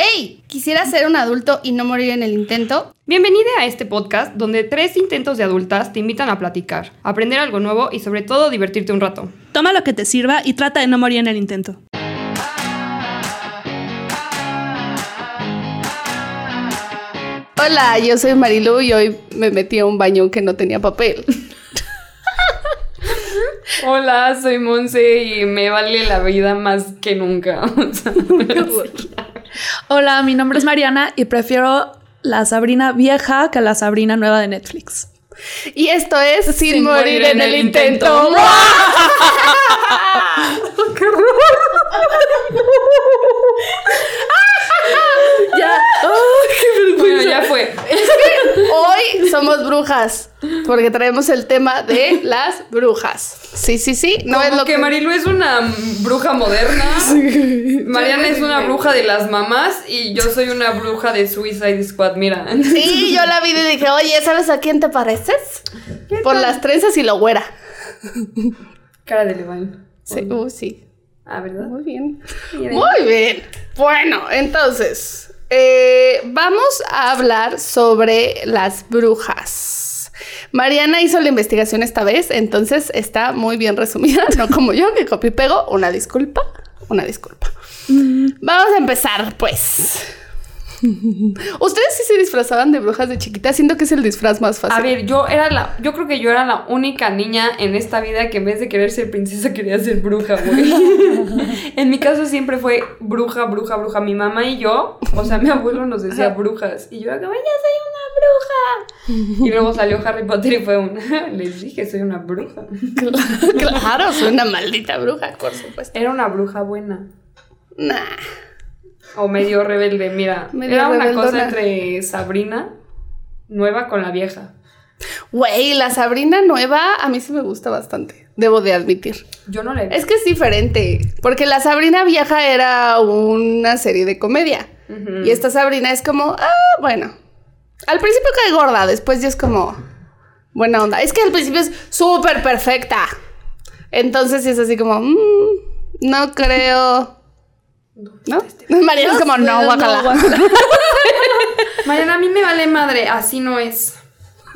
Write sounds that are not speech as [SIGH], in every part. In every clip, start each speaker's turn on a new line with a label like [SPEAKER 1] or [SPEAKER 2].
[SPEAKER 1] ¡Hey! ¿Quisiera ser un adulto y no morir en el intento?
[SPEAKER 2] Bienvenida a este podcast donde tres intentos de adultas te invitan a platicar, aprender algo nuevo y sobre todo divertirte un rato.
[SPEAKER 3] Toma lo que te sirva y trata de no morir en el intento.
[SPEAKER 1] Hola, yo soy Marilu y hoy me metí a un baño que no tenía papel. [LAUGHS]
[SPEAKER 2] Hola, soy Monse y me vale la vida más que nunca. [LAUGHS] [LAUGHS]
[SPEAKER 3] Hola, mi nombre es Mariana y prefiero la Sabrina vieja que la Sabrina nueva de Netflix.
[SPEAKER 1] Y esto es Sin, morir, en, el, intento. [LAUGHS] [LAUGHS] [LAUGHS] ya.
[SPEAKER 2] Bueno, ya fue.
[SPEAKER 1] Hoy somos brujas. Porque traemos el tema de las brujas. Sí, sí, sí.
[SPEAKER 2] No es lo que, Marilu es una bruja moderna. [LAUGHS] Mariana es una bruja de las mamás y yo soy una bruja de Suicide Squad, mira.
[SPEAKER 1] Sí, yo la vi y dije, oye, ¿sabes a quién te pareces? Por las trenzas y lo güera.
[SPEAKER 2] Cara de Levine.
[SPEAKER 1] Sí, uh, sí.
[SPEAKER 2] Ah, ¿verdad?
[SPEAKER 1] Muy bien. Muy bien. Bueno, entonces, eh, vamos a hablar sobre las brujas. Mariana hizo la investigación esta vez, entonces está muy bien resumida, [LAUGHS] no como yo que copy pego. Una disculpa, una disculpa. Vamos a empezar, pues. [LAUGHS] ¿Ustedes sí se disfrazaban de brujas de chiquita? Siento que es el disfraz más fácil.
[SPEAKER 2] A ver, yo era la. Yo creo que yo era la única niña en esta vida que en vez de querer ser princesa quería ser bruja, güey. [LAUGHS] en mi caso siempre fue bruja, bruja, bruja. Mi mamá y yo, o sea, mi abuelo nos decía brujas. Y yo acá, ya soy una bruja. Y luego salió Harry Potter y fue una. [LAUGHS] Les dije, soy una bruja.
[SPEAKER 1] claro, soy una maldita bruja, por supuesto.
[SPEAKER 2] Era una bruja buena.
[SPEAKER 1] Nah.
[SPEAKER 2] O medio rebelde, mira. era una cosa entre Sabrina nueva con la vieja.
[SPEAKER 1] Güey, la Sabrina nueva a mí sí me gusta bastante, debo de admitir.
[SPEAKER 2] Yo no le
[SPEAKER 1] Es que es diferente, porque la Sabrina vieja era una serie de comedia. Y esta Sabrina es como, ah, bueno. Al principio cae gorda, después ya es como buena onda. Es que al principio es súper perfecta. Entonces es así como, mm, no creo ¿No? Mariana es como, no, guacala. [LAUGHS]
[SPEAKER 2] Mariana, a mí me vale madre, así no es.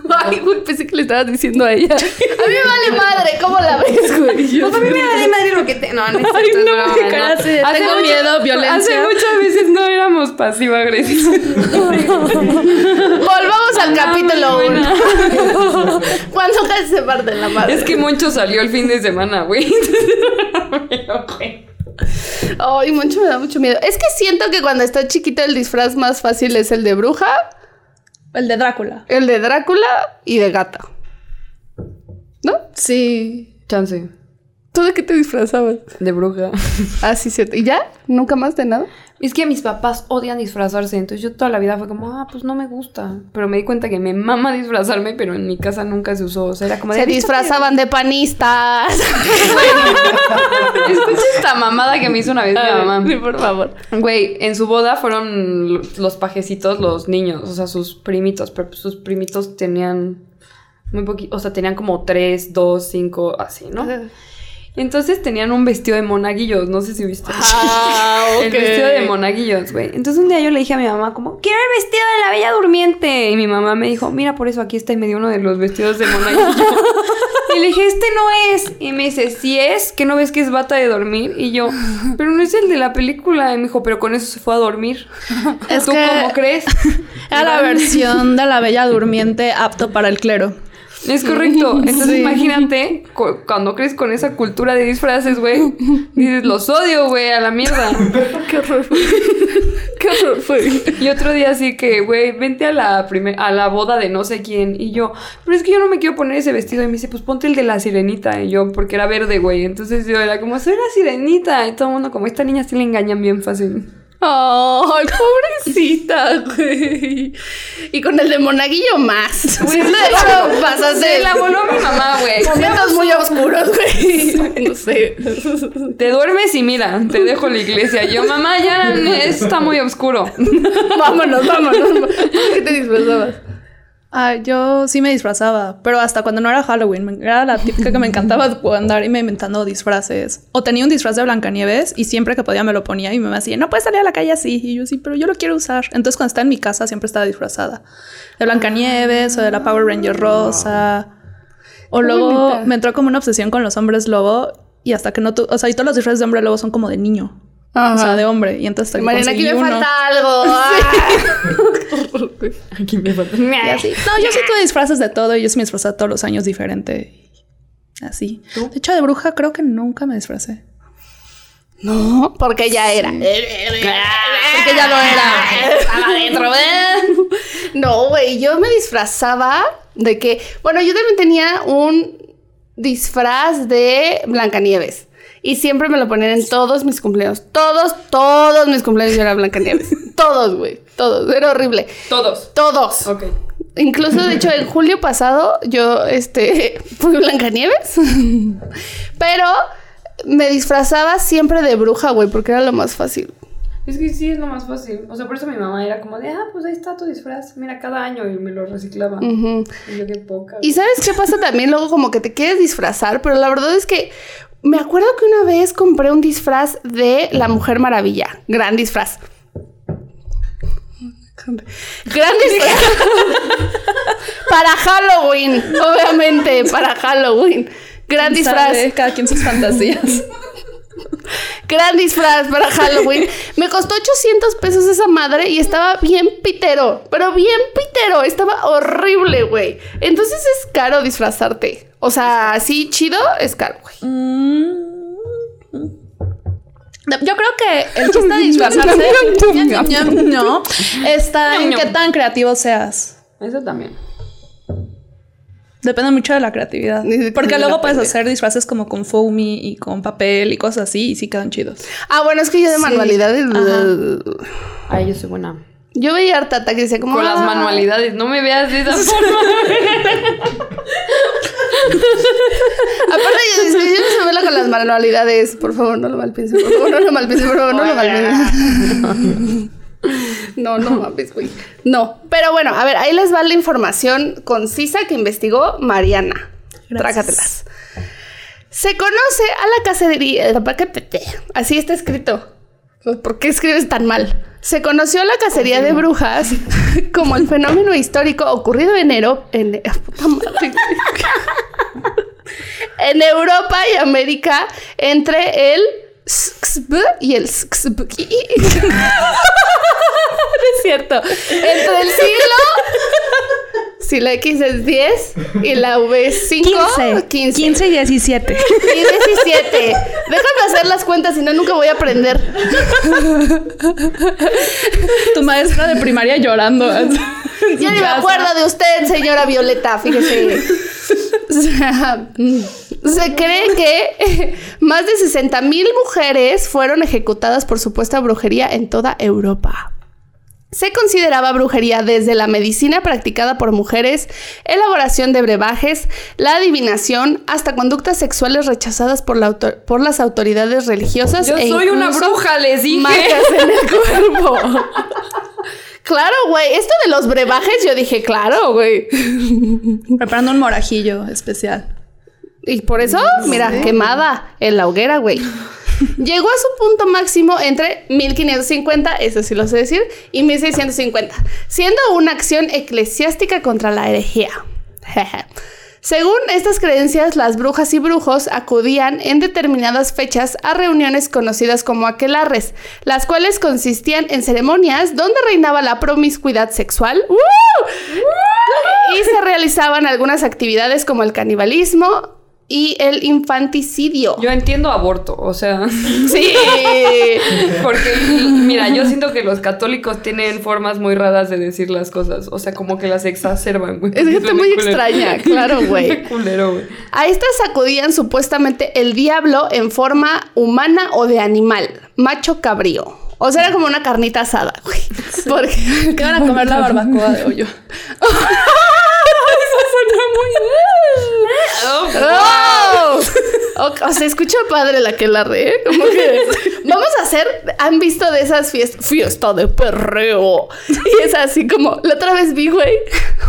[SPEAKER 2] [LAUGHS]
[SPEAKER 1] Ay, güey, pensé que le estabas diciendo a ella. [LAUGHS] A mí me vale madre, ¿cómo la ves, güey?
[SPEAKER 2] Pues a mí me vale madre lo que te. No, no es
[SPEAKER 3] Ay, no, no, qué cara hace, Tengo miedo, violencia.
[SPEAKER 2] Hace muchas veces no éramos pasivo-agresivos.
[SPEAKER 1] Volvamos al capítulo 1. ¿Cuándo casi se parte la madre?
[SPEAKER 2] Es que Moncho salió el fin de semana, güey. me enojé.
[SPEAKER 1] Ay, mucho me da mucho miedo. Es que siento que cuando está chiquito el disfraz más fácil es el de bruja.
[SPEAKER 3] El de Drácula.
[SPEAKER 1] El de Drácula y de gata. ¿No?
[SPEAKER 3] Sí.
[SPEAKER 2] Chance.
[SPEAKER 1] ¿Tú de qué te disfrazabas?
[SPEAKER 2] De bruja.
[SPEAKER 1] Ah, sí, cierto. ¿Y ya? ¿Nunca más de nada?
[SPEAKER 2] Es que mis papás odian disfrazarse, entonces yo toda la vida fue como, ah, pues no me gusta. Pero me di cuenta que me mama disfrazarme, pero en mi casa nunca se usó. O sea, era como
[SPEAKER 1] de. Se disfrazaban de panistas.
[SPEAKER 2] Escucha esta mamada que me hizo una vez mi mamá.
[SPEAKER 1] Sí, por favor.
[SPEAKER 2] Güey, en su boda fueron los pajecitos, los niños, o sea, sus primitos, pero sus primitos tenían muy poquito, o sea, tenían como tres, dos, cinco, así, ¿no? Entonces tenían un vestido de monaguillos, no sé si viste.
[SPEAKER 1] Ah, [LAUGHS] ok.
[SPEAKER 2] El vestido de monaguillos, güey. Entonces un día yo le dije a mi mamá como, quiero el vestido de la bella durmiente. Y mi mamá me dijo, mira, por eso aquí está y me dio uno de los vestidos de monaguillos. [LAUGHS] y le dije, este no es. Y me dice, si es, que no ves que es bata de dormir. Y yo, pero no es el de la película. Y me dijo, pero con eso se fue a dormir.
[SPEAKER 3] Es
[SPEAKER 2] ¿Tú
[SPEAKER 3] que-
[SPEAKER 2] cómo crees?
[SPEAKER 3] Era la versión de la Bella [LAUGHS] Durmiente apto para el clero.
[SPEAKER 2] Es correcto. [LAUGHS] Entonces
[SPEAKER 3] Sí.
[SPEAKER 2] imagínate, cu- cuando crees con esa cultura de disfraces, güey, dices, los odio, güey, a la mierda. [LAUGHS]
[SPEAKER 1] Qué horror. [LAUGHS] Qué horror fue.
[SPEAKER 2] Y otro día así que, güey, vente a la a la boda de no sé quién. Y yo, pero es que yo no me quiero poner ese vestido. Y me dice, pues ponte el de la sirenita. Y yo, porque era verde, güey. Entonces yo era como, soy la sirenita. Y todo el mundo, como esta niña sí le engañan bien fácil.
[SPEAKER 1] Ay, [LAUGHS] pobrecita, güey. Y con el de monaguillo más. [LAUGHS] Sí, claro, pasaste.
[SPEAKER 2] Se la voló mi mamá, güey.
[SPEAKER 1] Momentos muy oscuros, güey. [LAUGHS] No sé.
[SPEAKER 2] Te duermes y mira, te dejo la iglesia. Yo, mamá, ya está muy oscuro.
[SPEAKER 1] Vámonos, vámonos. ¿Qué te disfrazabas?
[SPEAKER 3] Ah, yo sí me disfrazaba, pero hasta cuando no era Halloween. Era la típica que me encantaba [LAUGHS] andar y me inventando disfraces. O tenía un disfraz de Blancanieves y siempre que podía me lo ponía y me decía, no puedes salir a la calle así. Y yo sí, pero yo lo quiero usar. Entonces cuando estaba en mi casa siempre estaba disfrazada. De Blancanieves o de la Power Ranger rosa. O
[SPEAKER 1] Qué
[SPEAKER 3] luego
[SPEAKER 1] bonita.
[SPEAKER 3] me entró como una obsesión con los hombres lobo y hasta que no tu... O sea, y todos los disfraces de hombre lobo son como de niño. O sea, de hombre. Y entonces
[SPEAKER 1] Mariana, aquí me
[SPEAKER 3] uno.
[SPEAKER 1] falta algo. [LAUGHS]
[SPEAKER 2] Aquí me falta.
[SPEAKER 3] Así. No, yo sí tuve disfraces de todo y yo sí me disfrazaba todos los años diferente. Así. De hecho, de bruja creo que nunca me disfracé.
[SPEAKER 1] No, porque ya era. Porque
[SPEAKER 3] ya lo era.
[SPEAKER 1] Estaba adentro, ¿eh? [LAUGHS] No, güey, yo me disfrazaba de que. Bueno, yo también tenía un disfraz de Blancanieves. Y siempre me lo ponían en todos mis cumpleaños. Todos, todos mis cumpleaños yo era Blancanieves. [LAUGHS] todos, güey. Todos. Era horrible.
[SPEAKER 2] Todos.
[SPEAKER 1] Todos.
[SPEAKER 2] Ok.
[SPEAKER 1] Incluso, de hecho, en julio pasado yo, este, [LAUGHS] fui Blancanieves. [LAUGHS] Pero me disfrazaba siempre de bruja, güey, porque era lo más fácil.
[SPEAKER 2] Es que sí es lo más fácil. O sea, por eso mi mamá era como de, ah, pues ahí está tu disfraz. Mira, cada año y me lo reciclaba. Y yo qué poca.
[SPEAKER 1] Y ¿sabes qué pasa también? Luego como que te quieres disfrazar, pero la verdad es que me acuerdo que una vez compré un disfraz de la Mujer Maravilla. Gran disfraz. Gran [LAUGHS] disfraz. para Halloween, obviamente, para Halloween. Gran disfraz.
[SPEAKER 3] Sabe, Cada quien sus fantasías.
[SPEAKER 1] Gran disfraz para Halloween. Me costó 800 pesos esa madre y estaba bien pitero. Pero bien pitero. Estaba horrible, güey. Entonces es caro disfrazarte. O sea, así chido es caro, güey.
[SPEAKER 3] Mm. Yo creo que el chiste de [LAUGHS] disfrazarse [LAUGHS] no [LAUGHS] está en qué tan creativo seas.
[SPEAKER 2] Eso también.
[SPEAKER 3] Depende mucho de la creatividad. Porque luego puedes hacer disfraces como con foamy y con papel y cosas así y sí quedan chidos.
[SPEAKER 1] Ah, bueno, es que yo de
[SPEAKER 3] Sí.
[SPEAKER 1] manualidades.
[SPEAKER 2] Ay, yo soy buena.
[SPEAKER 1] Yo veía a Tata que decía como.
[SPEAKER 2] Con las
[SPEAKER 1] "Ah".
[SPEAKER 2] manualidades. No me veas de esa [LAUGHS] forma.
[SPEAKER 1] Aparte, yo, yo no se vela con las manualidades. Por favor, no lo malpiensen. Por favor, no lo malpiensen. Por favor, no lo malpiensen. No, no mames, güey. No. Pero bueno, a ver, ahí les va la información concisa que investigó Mariana.
[SPEAKER 3] Gracias.
[SPEAKER 1] Trácatelas. Se conoce a la cacería. Así está escrito. ¿Por qué escribes tan mal? Se conoció la cacería de brujas [LAUGHS] como el fenómeno histórico ocurrido en enero. En, puta madre. [LAUGHS] en Europa y América entre el SXB y el SXB. [LAUGHS] No es cierto. Entre el siglo. Si la X es 10 y la V es 5. 15.
[SPEAKER 3] 15 y 17.
[SPEAKER 1] Y 17. Déjame hacer las cuentas, si no, nunca voy a aprender.
[SPEAKER 3] tu maestra de primaria llorando.
[SPEAKER 1] Ya ni me acuerdo de usted, señora Violeta, fíjese. O [LAUGHS] sea, se cree que [LAUGHS] más de 60 mil mujeres fueron ejecutadas por supuesta brujería en toda Europa. Se consideraba brujería desde la medicina practicada por mujeres, elaboración de brebajes, la adivinación, hasta conductas sexuales rechazadas por, la autor- por las autoridades religiosas.
[SPEAKER 2] Yo
[SPEAKER 1] e
[SPEAKER 2] soy una
[SPEAKER 1] incluso
[SPEAKER 2] bruja, les dije.
[SPEAKER 1] Marcas en el [LAUGHS] cuerpo. claro, güey. Esto de los brebajes, yo dije, claro, güey.
[SPEAKER 3] Preparando un morajillo especial.
[SPEAKER 1] Y por eso, mira, quemada en la hoguera, güey. [LAUGHS] Llegó a su punto máximo entre 1550, eso sí lo sé decir, y 1650, siendo una acción eclesiástica contra la herejía. [LAUGHS] Según estas creencias, las brujas y brujos acudían en determinadas fechas a reuniones conocidas como aquelarres, las cuales consistían en ceremonias donde reinaba la promiscuidad sexual ¡Uh! y se realizaban algunas actividades como el canibalismo y el infanticidio.
[SPEAKER 2] Yo entiendo aborto, o sea. [LAUGHS]
[SPEAKER 1] Sí. [LAUGHS]
[SPEAKER 2] Porque, mira, yo siento que los católicos tienen formas muy raras de decir las cosas. O sea, como que las exacerban, güey.
[SPEAKER 1] Es gente muy
[SPEAKER 2] culero.
[SPEAKER 1] extraña, claro, [LAUGHS] güey.
[SPEAKER 2] Qué culero, güey.
[SPEAKER 1] A estas acudían supuestamente el diablo en forma humana o de animal, macho cabrío. O sea, era como una carnita asada, güey. Porque
[SPEAKER 3] Que van a comer la barbacoa de hoyo.
[SPEAKER 1] ¡Oh! O, o sea, escucha padre la que la re, ¿eh? Como que [LAUGHS] vamos a hacer, han visto de esas fiestas, fiesta de perreo. Y es así como, la otra vez vi, güey,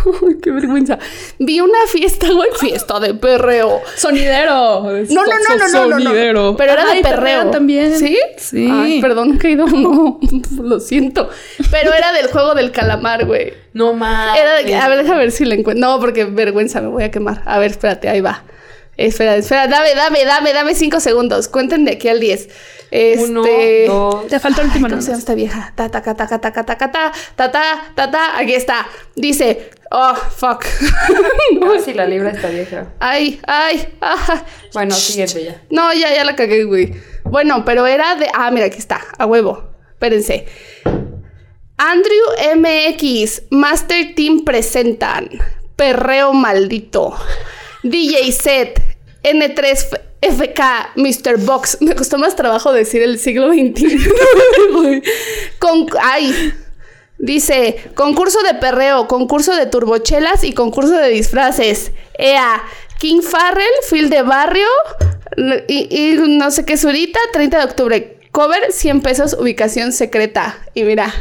[SPEAKER 1] [LAUGHS] Uy, qué vergüenza. Vi una fiesta, güey, fiesta de perreo.
[SPEAKER 3] Sonidero.
[SPEAKER 1] No, no, no, no, no, no,
[SPEAKER 3] Sonidero.
[SPEAKER 1] no. Pero era de perreo
[SPEAKER 3] también.
[SPEAKER 1] ¿Sí?
[SPEAKER 3] Sí.
[SPEAKER 1] Ay, perdón, nunca he ido a uno. [LAUGHS] Lo siento. Pero era del juego del calamar, güey.
[SPEAKER 2] No más.
[SPEAKER 1] Era de que, a ver, déjame ver si le encuentro. No, porque vergüenza, me voy a quemar. A ver, espérate, ahí va. Espera, espera, dame, dame, dame, dame cinco segundos. Cuenten de aquí al 10. Este.
[SPEAKER 2] Uno, dos.
[SPEAKER 3] Te falta el último
[SPEAKER 1] ¿Cómo se llama esta vieja? Ta, ta, ta, ta, ta, ta, ta, ta, ta, ta, ta. Aquí está. Dice, oh, fuck. [LAUGHS]
[SPEAKER 2] Ver [LAUGHS] si la libra está vieja.
[SPEAKER 1] ay, ay, ah.
[SPEAKER 2] Bueno, siguiente ya.
[SPEAKER 1] No, ya, ya la cagué, güey. Bueno, pero era de. Ah, mira, aquí está, a huevo. Espérense. Andrew MX, Master Team presentan Perreo Maldito, DJ Set, N3 FK, Mr. Box. [LAUGHS] Me costó más trabajo decir el siglo XXI. [LAUGHS] Con. Ay. Dice, concurso de perreo, concurso de turbochelas y concurso de disfraces. EA, King Farrell, Phil de Barrio y, y no sé qué surita, 30 de octubre. Cover, 100 pesos, ubicación secreta. Y mira,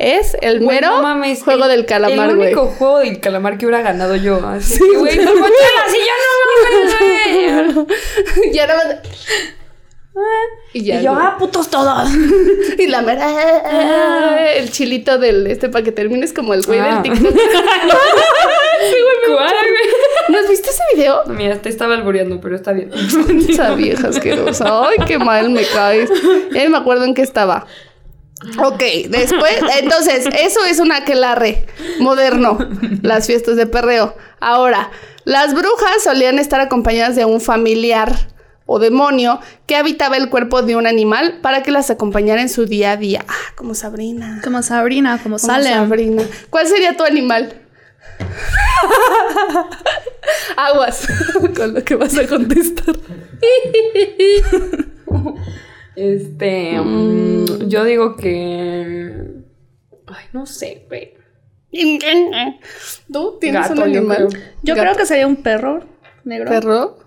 [SPEAKER 1] es el mero
[SPEAKER 2] no mames,
[SPEAKER 1] juego
[SPEAKER 2] el-
[SPEAKER 1] del calamar,
[SPEAKER 2] El
[SPEAKER 1] güey.
[SPEAKER 2] único juego del calamar que hubiera ganado yo. Así que, güey, no mochelas y yo no mames, güey.
[SPEAKER 1] ya más- Y ya.
[SPEAKER 2] Y yo, ah, putos todos. [LAUGHS]
[SPEAKER 1] Y la mera. El chilito del este para que termines como el güey
[SPEAKER 2] Ah.
[SPEAKER 1] del TikTok. [LAUGHS] [LAUGHS]
[SPEAKER 2] ¿Cuál, güey?
[SPEAKER 1] ¿No has visto ese video?
[SPEAKER 2] No, Mira, te estaba albureando, pero está bien.
[SPEAKER 1] Esa vieja asquerosa. Ay, qué mal me caes. Ya me acuerdo en qué estaba. Ok, después, [LAUGHS] entonces, eso es un aquelarre moderno, las fiestas de perreo. Ahora, las brujas solían estar acompañadas de un familiar o demonio que habitaba el cuerpo de un animal para que las acompañara en su día a día. Ah, como Sabrina.
[SPEAKER 3] Como Sabrina, como
[SPEAKER 1] Como
[SPEAKER 3] Salem.
[SPEAKER 1] Sabrina. ¿Cuál sería tu animal? [LAUGHS] Aguas [LAUGHS] con lo que vas a contestar.
[SPEAKER 2] Este. mm, yo digo que. Ay, no sé, güey.
[SPEAKER 1] ¿Tú tienes
[SPEAKER 2] Gato,
[SPEAKER 1] un animal?
[SPEAKER 3] Yo
[SPEAKER 1] Gato.
[SPEAKER 3] creo que sería un perro negro.
[SPEAKER 1] ¿Perro?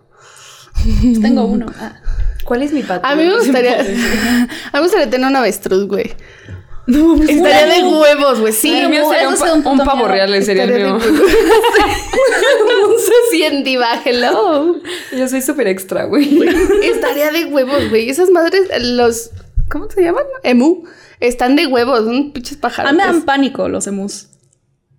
[SPEAKER 3] Tengo uno. Ah.
[SPEAKER 2] ¿Cuál es mi patrón?
[SPEAKER 1] A mí me [LAUGHS] gustaría. [LAUGHS] [LAUGHS] A mí me gustaría tener un avestruz, güey. Estaría de huevos, güey. Sí,
[SPEAKER 2] el mío
[SPEAKER 1] güey,
[SPEAKER 2] sería un, pa- un pavo real, sería el mío.
[SPEAKER 1] un diva, hello.
[SPEAKER 2] Yo soy súper extra, güey.
[SPEAKER 1] Estaría de huevos, güey. Esas madres, los. ¿Cómo se llaman? Emu. Están de huevos, son pinches pájaros.
[SPEAKER 3] A mí me dan pánico los emus.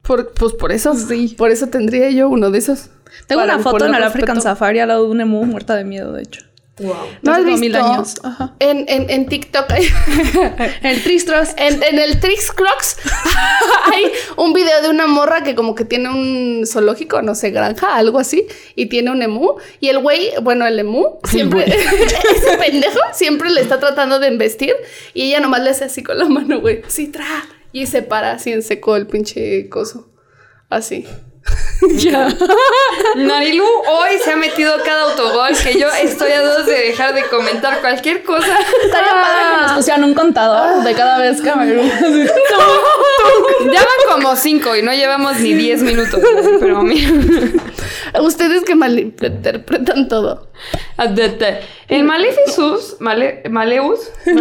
[SPEAKER 1] Por, pues por eso.
[SPEAKER 3] Sí.
[SPEAKER 1] Por eso tendría yo uno de esos.
[SPEAKER 3] Tengo
[SPEAKER 1] Para
[SPEAKER 3] una foto en el African. Safari al lado de un emu muerta de miedo, de hecho.
[SPEAKER 2] Wow.
[SPEAKER 1] ¿No has visto?
[SPEAKER 3] mil años. Ajá.
[SPEAKER 1] En, en, en TikTok [LAUGHS]
[SPEAKER 3] El Tristros.
[SPEAKER 1] en, en el Trix Clocks [LAUGHS] hay un video de una morra que como que tiene un zoológico, no sé, granja, algo así, y tiene un emu. Y el güey, bueno, el emu, siempre, [LAUGHS] ese pendejo siempre le está tratando de embestir y ella nomás le hace así con la mano, güey, sí, tra. Y se para así en seco el pinche coso. Así. [LAUGHS] ya. [LAUGHS]
[SPEAKER 2] Narilu hoy se ha metido cada autogol que yo estoy a dos de dejar de comentar cualquier cosa.
[SPEAKER 3] Estaría padre que nos pusieran un contador de cada vez que me [LAUGHS]
[SPEAKER 2] Ya van como cinco y no llevamos ni diez minutos. Pero mira. [LAUGHS]
[SPEAKER 1] Ustedes que malinterpretan todo.
[SPEAKER 2] El Maleficus, male, Maleus, [LAUGHS]
[SPEAKER 1] el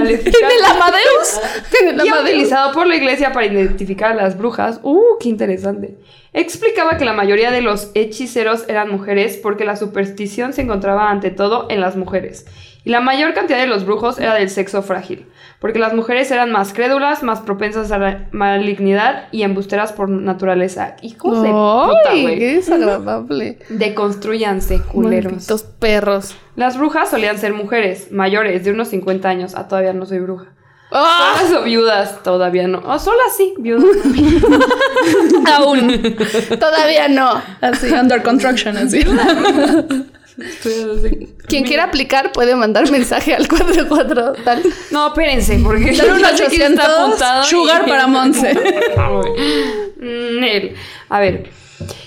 [SPEAKER 1] Amadeus. [LAUGHS]
[SPEAKER 2] Y utilizado por la iglesia para identificar a las brujas. ¡Uh, qué interesante! Explicaba que la mayoría de los hechiceros eran mujeres porque la superstición se encontraba ante todo en las mujeres. Y la mayor cantidad de los brujos era del sexo frágil, porque las mujeres eran más crédulas, más propensas a la malignidad y embusteras por naturaleza. Hijos de puta, güey.
[SPEAKER 1] qué desagradable. [LAUGHS]
[SPEAKER 2] Deconstruyanse, culeros.
[SPEAKER 1] Malditos perros.
[SPEAKER 2] Las brujas solían ser mujeres mayores de unos 50 años. Ah, todavía no soy bruja.
[SPEAKER 1] ¡Ah!
[SPEAKER 2] Solas o viudas, todavía no. O solas sí, viudas. [LAUGHS]
[SPEAKER 1] Aún. Todavía no.
[SPEAKER 3] Así, under construction, así.
[SPEAKER 1] Quien quiera aplicar puede mandar mensaje al 44 tal.
[SPEAKER 2] No, espérense, porque
[SPEAKER 3] Dale un
[SPEAKER 2] ya sé quién
[SPEAKER 3] 800
[SPEAKER 2] está apuntado.
[SPEAKER 3] sugar
[SPEAKER 2] y-
[SPEAKER 3] para Monse. [LAUGHS]
[SPEAKER 2] Mm. A ver.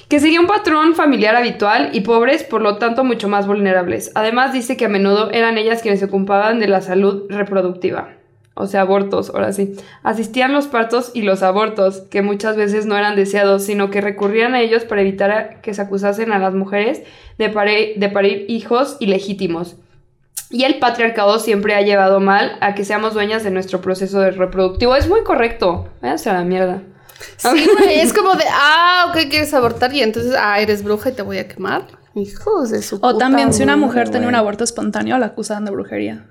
[SPEAKER 2] Que sería un patrón familiar habitual y pobres, por lo tanto mucho más vulnerables. Además dice que a menudo eran ellas quienes se ocupaban de la salud reproductiva. O sea, abortos, ahora sí. Asistían los partos y los abortos, que muchas veces no eran deseados, sino que recurrían a ellos para evitar a- que se acusasen a las mujeres de, pare- de parir hijos ilegítimos. Y el patriarcado siempre ha llevado mal a que seamos dueñas de nuestro proceso de reproductivo. Es muy correcto. Váyanse a la mierda.
[SPEAKER 1] Sí, güey, es [LAUGHS] como de, ah, ok, quieres abortar y entonces, ah, eres bruja y te voy a quemar. Hijos de su
[SPEAKER 3] O
[SPEAKER 1] puta
[SPEAKER 3] también si una mujer tenía un aborto espontáneo, la acusaban de brujería.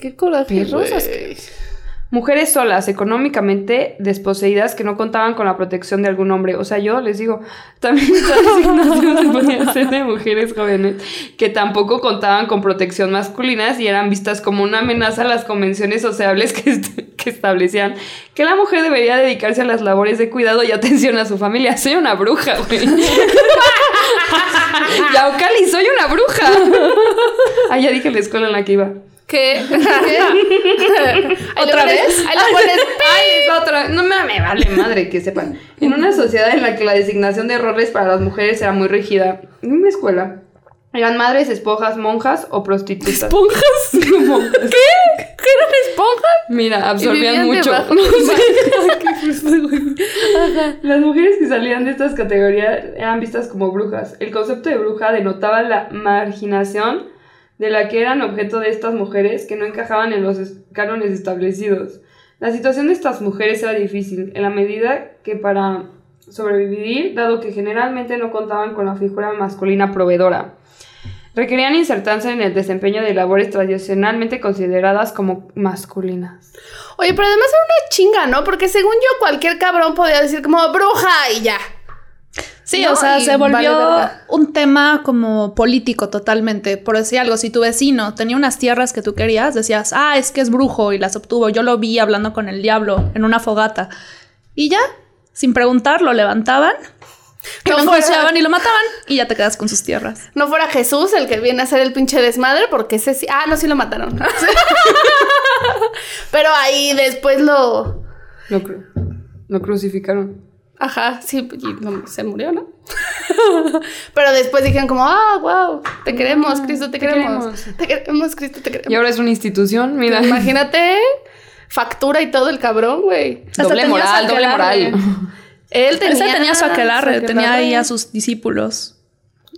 [SPEAKER 1] ¡Qué coraje, güey!
[SPEAKER 2] Mujeres solas, económicamente desposeídas, que no contaban con la protección de algún hombre. O sea, yo les digo, también esta designación se podía hacer de mujeres jóvenes que tampoco contaban con protección masculina y eran vistas como una amenaza a las convenciones sociables que, est- que establecían que la mujer debería dedicarse a las labores de cuidado y atención a su familia. Soy una bruja, güey. [LAUGHS] Yaucali, soy una bruja. [LAUGHS] Ah, ya dije la escuela en la que iba. [LAUGHS] [LAUGHS]
[SPEAKER 3] ¿Otra
[SPEAKER 1] pones-
[SPEAKER 3] vez?
[SPEAKER 1] Ahí le pones [LAUGHS]
[SPEAKER 2] Ay, es otra. No me, me vale madre que sepan. En una sociedad en la que la designación de roles para las mujeres era muy rígida, en mi escuela eran madres, esponjas, monjas o prostitutas.
[SPEAKER 1] esponjas.
[SPEAKER 2] ¿Qué?
[SPEAKER 1] ¿Qué eran esponjas?
[SPEAKER 2] Mira, absorbían mucho. Las mujeres que salían de estas categorías eran vistas como brujas. El concepto de bruja denotaba la marginación de la que eran objeto de estas mujeres que no encajaban en los es- cánones establecidos. La situación de estas mujeres era difícil, en la medida que para sobrevivir, dado que generalmente no contaban con la figura masculina proveedora. Requerían insertarse en el desempeño de labores tradicionalmente consideradas como masculinas.
[SPEAKER 1] Oye, pero además era una chinga, ¿no? Porque según yo, cualquier cabrón podía decir como bruja y ya.
[SPEAKER 3] Sí,
[SPEAKER 1] No,
[SPEAKER 3] o sea, se volvió un tema como político totalmente. Por decir algo, si tu vecino tenía unas tierras que tú querías, decías, ah, es que es brujo y las obtuvo. Yo lo vi hablando con el diablo en una fogata. Y ya, sin preguntar, lo levantaban,
[SPEAKER 1] No
[SPEAKER 3] lo
[SPEAKER 1] fuera-
[SPEAKER 3] enjuiciaban y lo mataban y ya te quedas con sus tierras.
[SPEAKER 1] No fuera Jesús el que viene a hacer el pinche desmadre, porque ese sí. Ah, no, sí lo mataron. [LAUGHS] pero ahí después lo.
[SPEAKER 2] Lo, cru- lo crucificaron.
[SPEAKER 1] Ajá, sí, y se murió, ¿no? [LAUGHS] pero después dijeron como, ah, wow, te queremos, Cristo, te,
[SPEAKER 2] te
[SPEAKER 1] queremos.
[SPEAKER 2] queremos.
[SPEAKER 1] Te queremos, Cristo, te queremos.
[SPEAKER 2] Y ahora es una institución, mira.
[SPEAKER 1] Imagínate, factura y todo el cabrón, güey.
[SPEAKER 2] Doble moral, doble moral.
[SPEAKER 1] Él tenía,
[SPEAKER 3] Ese tenía su aquelarre,
[SPEAKER 1] su
[SPEAKER 3] tenía ahí a sus discípulos.